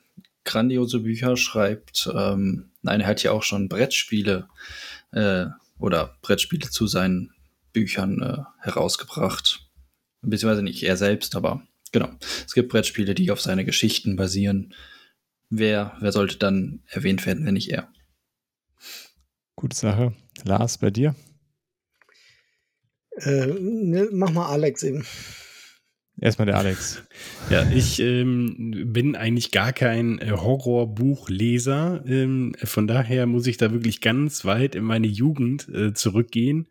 grandiose Bücher schreibt. Ähm, nein, er hat ja auch schon Brettspiele äh, oder Brettspiele zu seinen Büchern äh, herausgebracht. Beziehungsweise nicht er selbst, aber genau. Es gibt Brettspiele, die auf seine Geschichten basieren. Wer, wer sollte dann erwähnt werden, wenn nicht er? Gute Sache. Lars, bei dir? Äh, ne, mach mal Alex eben. Erstmal der Alex. Ja, ich ähm, bin eigentlich gar kein äh, Horrorbuchleser. Ähm, von daher muss ich da wirklich ganz weit in meine Jugend äh, zurückgehen.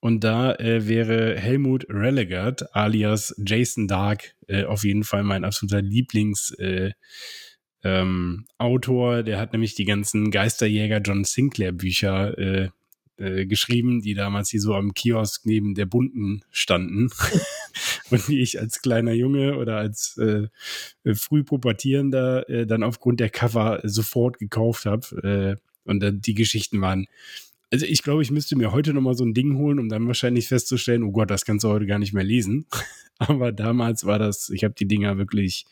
Und da äh, wäre Helmut Relegard alias Jason Dark äh, auf jeden Fall mein absoluter Lieblings- äh, ähm, Autor. Der hat nämlich die ganzen Geisterjäger John Sinclair Bücher äh, äh, geschrieben, die damals hier so am Kiosk neben der bunten standen. und die ich als kleiner Junge oder als äh, äh früh pubertierender äh, dann aufgrund der Cover sofort gekauft habe. Äh, und dann die Geschichten waren also ich glaube, ich müsste mir heute nochmal so ein Ding holen, um dann wahrscheinlich festzustellen, oh Gott, das kannst du heute gar nicht mehr lesen. Aber damals war das, ich habe die Dinger wirklich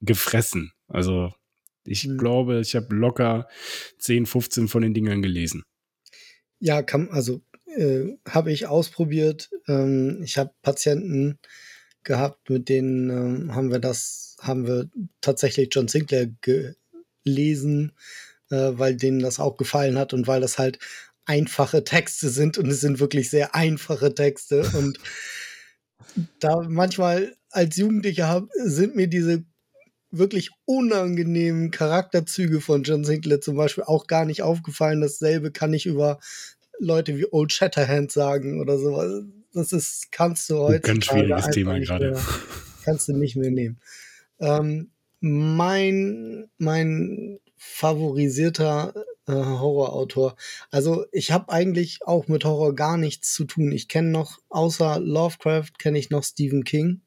gefressen. Also ich mhm. glaube, ich habe locker 10, 15 von den Dingern gelesen. Ja, kann, also äh, habe ich ausprobiert. Ähm, ich habe Patienten gehabt, mit denen ähm, haben wir das, haben wir tatsächlich John Sinclair gelesen, äh, weil denen das auch gefallen hat und weil das halt einfache Texte sind und es sind wirklich sehr einfache Texte und da manchmal als Jugendlicher sind mir diese wirklich unangenehmen Charakterzüge von John Sinclair zum Beispiel auch gar nicht aufgefallen. Dasselbe kann ich über Leute wie Old Shatterhand sagen oder so. Das ist, kannst du heute. Ganz schwieriges Thema gerade. Kannst du nicht mehr nehmen. Ähm, mein, mein favorisierter äh, Horrorautor. Also ich habe eigentlich auch mit Horror gar nichts zu tun. Ich kenne noch, außer Lovecraft, kenne ich noch Stephen King.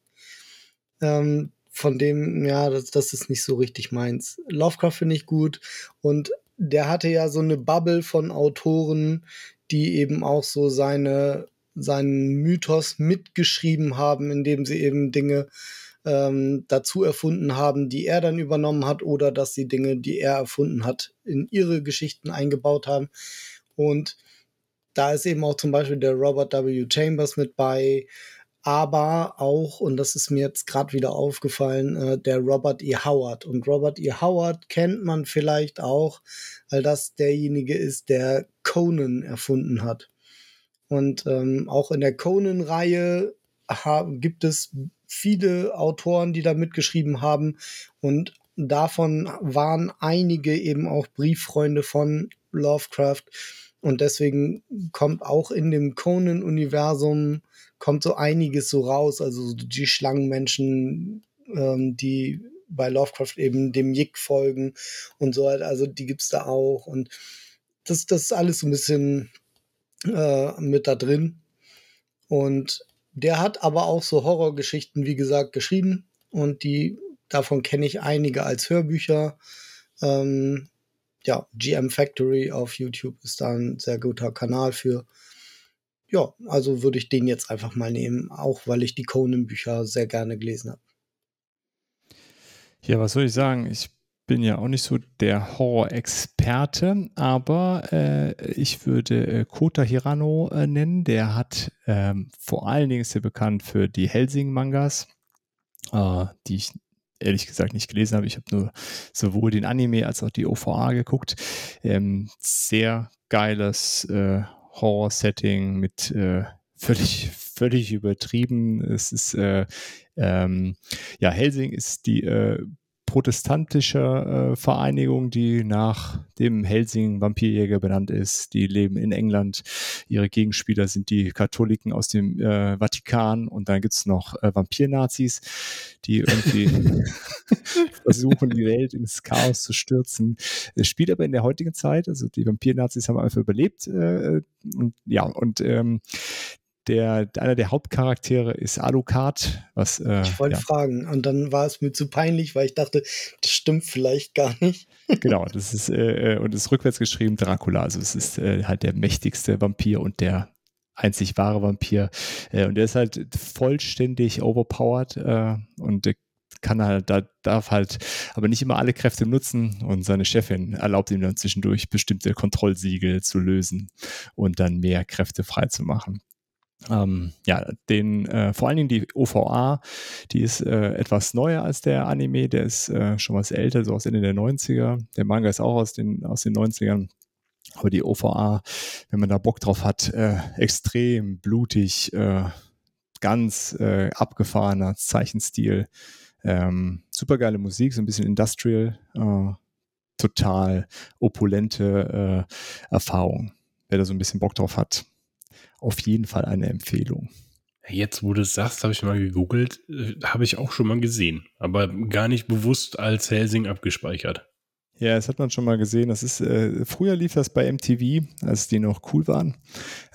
Ähm, von dem, ja, das, das ist nicht so richtig meins. Lovecraft finde ich gut und der hatte ja so eine Bubble von Autoren, die eben auch so seine, seinen Mythos mitgeschrieben haben, indem sie eben Dinge ähm, dazu erfunden haben, die er dann übernommen hat, oder dass sie Dinge, die er erfunden hat, in ihre Geschichten eingebaut haben. Und da ist eben auch zum Beispiel der Robert W. Chambers mit bei, aber auch, und das ist mir jetzt gerade wieder aufgefallen, äh, der Robert E. Howard. Und Robert E. Howard kennt man vielleicht auch, weil das derjenige ist, der Conan erfunden hat. Und ähm, auch in der Conan-Reihe gibt es viele Autoren, die da mitgeschrieben haben und davon waren einige eben auch Brieffreunde von Lovecraft und deswegen kommt auch in dem Conan-Universum kommt so einiges so raus, also die Schlangenmenschen, ähm, die bei Lovecraft eben dem Yick folgen und so halt, also die gibt's da auch und das, das ist alles so ein bisschen äh, mit da drin und der hat aber auch so Horrorgeschichten, wie gesagt, geschrieben und die davon kenne ich einige als Hörbücher. Ähm, ja, GM Factory auf YouTube ist da ein sehr guter Kanal für. Ja, also würde ich den jetzt einfach mal nehmen, auch weil ich die Conan-Bücher sehr gerne gelesen habe. Ja, was soll ich sagen? Ich bin ja auch nicht so der Horror-Experte, aber äh, ich würde äh, Kota Hirano äh, nennen. Der hat ähm, vor allen Dingen ist er bekannt für die Helsing-Mangas, äh, die ich ehrlich gesagt nicht gelesen habe. Ich habe nur sowohl den Anime als auch die OVA geguckt. Ähm, sehr geiles äh, Horror-Setting mit äh, völlig völlig übertrieben. Es ist äh, ähm, ja Helsing ist die äh, protestantische äh, Vereinigung, die nach dem Helsing Vampirjäger benannt ist. Die leben in England. Ihre Gegenspieler sind die Katholiken aus dem äh, Vatikan und dann gibt's noch äh, Vampir-Nazis, die irgendwie versuchen, die Welt ins Chaos zu stürzen. Es spielt aber in der heutigen Zeit, also die Vampir-Nazis haben einfach überlebt. Äh, und ja, und ähm, der, einer der Hauptcharaktere ist Alucard, was. Äh, ich wollte ja. fragen. Und dann war es mir zu peinlich, weil ich dachte, das stimmt vielleicht gar nicht. genau, das ist, äh, und ist rückwärts geschrieben Dracula. Also es ist äh, halt der mächtigste Vampir und der einzig wahre Vampir. Äh, und der ist halt vollständig overpowered äh, und kann halt, da darf halt aber nicht immer alle Kräfte nutzen und seine Chefin erlaubt ihm dann zwischendurch bestimmte Kontrollsiegel zu lösen und dann mehr Kräfte freizumachen. Ähm, ja, den, äh, vor allen Dingen die OVA, die ist äh, etwas neuer als der Anime, der ist äh, schon was älter, so aus Ende der 90er. Der Manga ist auch aus den, aus den 90ern. Aber die OVA, wenn man da Bock drauf hat, äh, extrem blutig, äh, ganz äh, abgefahrener Zeichenstil. Ähm, super geile Musik, so ein bisschen Industrial, äh, total opulente äh, Erfahrung. Wer da so ein bisschen Bock drauf hat, auf jeden Fall eine Empfehlung. Jetzt, wo du es sagst, habe ich mal gegoogelt, äh, habe ich auch schon mal gesehen, aber gar nicht bewusst als Helsing abgespeichert. Ja, das hat man schon mal gesehen. Das ist, äh, früher lief das bei MTV, als die noch cool waren.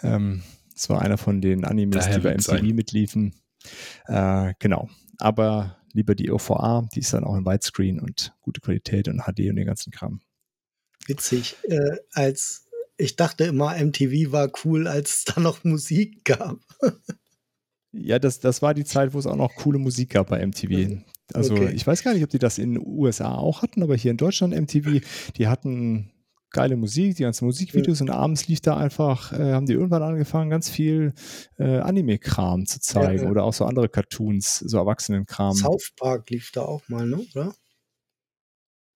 Ähm, das war einer von den Animes, Daher die bei MTV sein. mitliefen. Äh, genau. Aber lieber die OVA, die ist dann auch in Widescreen und gute Qualität und HD und den ganzen Kram. Witzig. Äh, als ich dachte immer, MTV war cool, als es da noch Musik gab. Ja, das, das war die Zeit, wo es auch noch coole Musik gab bei MTV. Also Okay. ich weiß gar nicht, ob die das in den USA auch hatten, aber hier in Deutschland MTV, die hatten geile Musik, die ganzen Musikvideos und abends lief da einfach, äh, haben die irgendwann angefangen, ganz viel äh, Anime-Kram zu zeigen Ja, ja. oder auch so andere Cartoons, so Erwachsenen-Kram. South Park lief da auch mal, ne? Oder?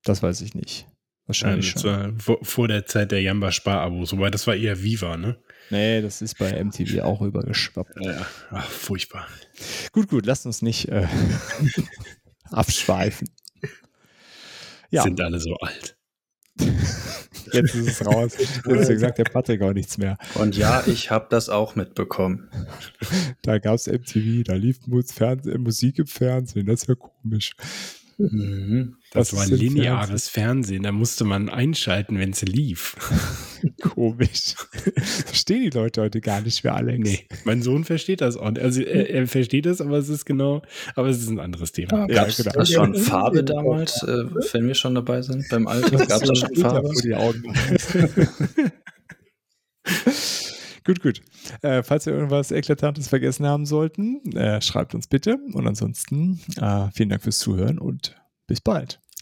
Das weiß ich nicht. Ja, Wahrscheinlich das schon. war vor, vor der Zeit der Jamba Sparabos, wobei das war eher Viva, ne? Nee, das ist bei MTV auch übergeschwappt. Ja, ach, furchtbar. Gut, gut, lasst uns nicht äh, abschweifen. Ja, Sind alle so alt. jetzt ist es raus. Jetzt sagt der Patrick auch nichts mehr. Und ja, ich habe das auch mitbekommen. Da gab es MTV, da lief Musik im Fernsehen, das ist ja komisch. Mhm. Das Was war lineares Fernsehen. Da musste man einschalten, wenn es lief. Komisch. Verstehen die Leute heute gar nicht mehr, Alex. Nee, mein Sohn versteht das auch. Also er, er versteht das, aber es ist genau, aber es ist ein anderes Thema. Ja, Gab es genau. da schon Ja, Farbe ja. damals, äh, wenn wir schon dabei sind, beim Alter? Gab es da schon Farbe? vor die Augen. gut, gut. Äh, falls wir irgendwas Eklatantes vergessen haben sollten, äh, schreibt uns bitte. Und ansonsten äh, vielen Dank fürs Zuhören und bis bald.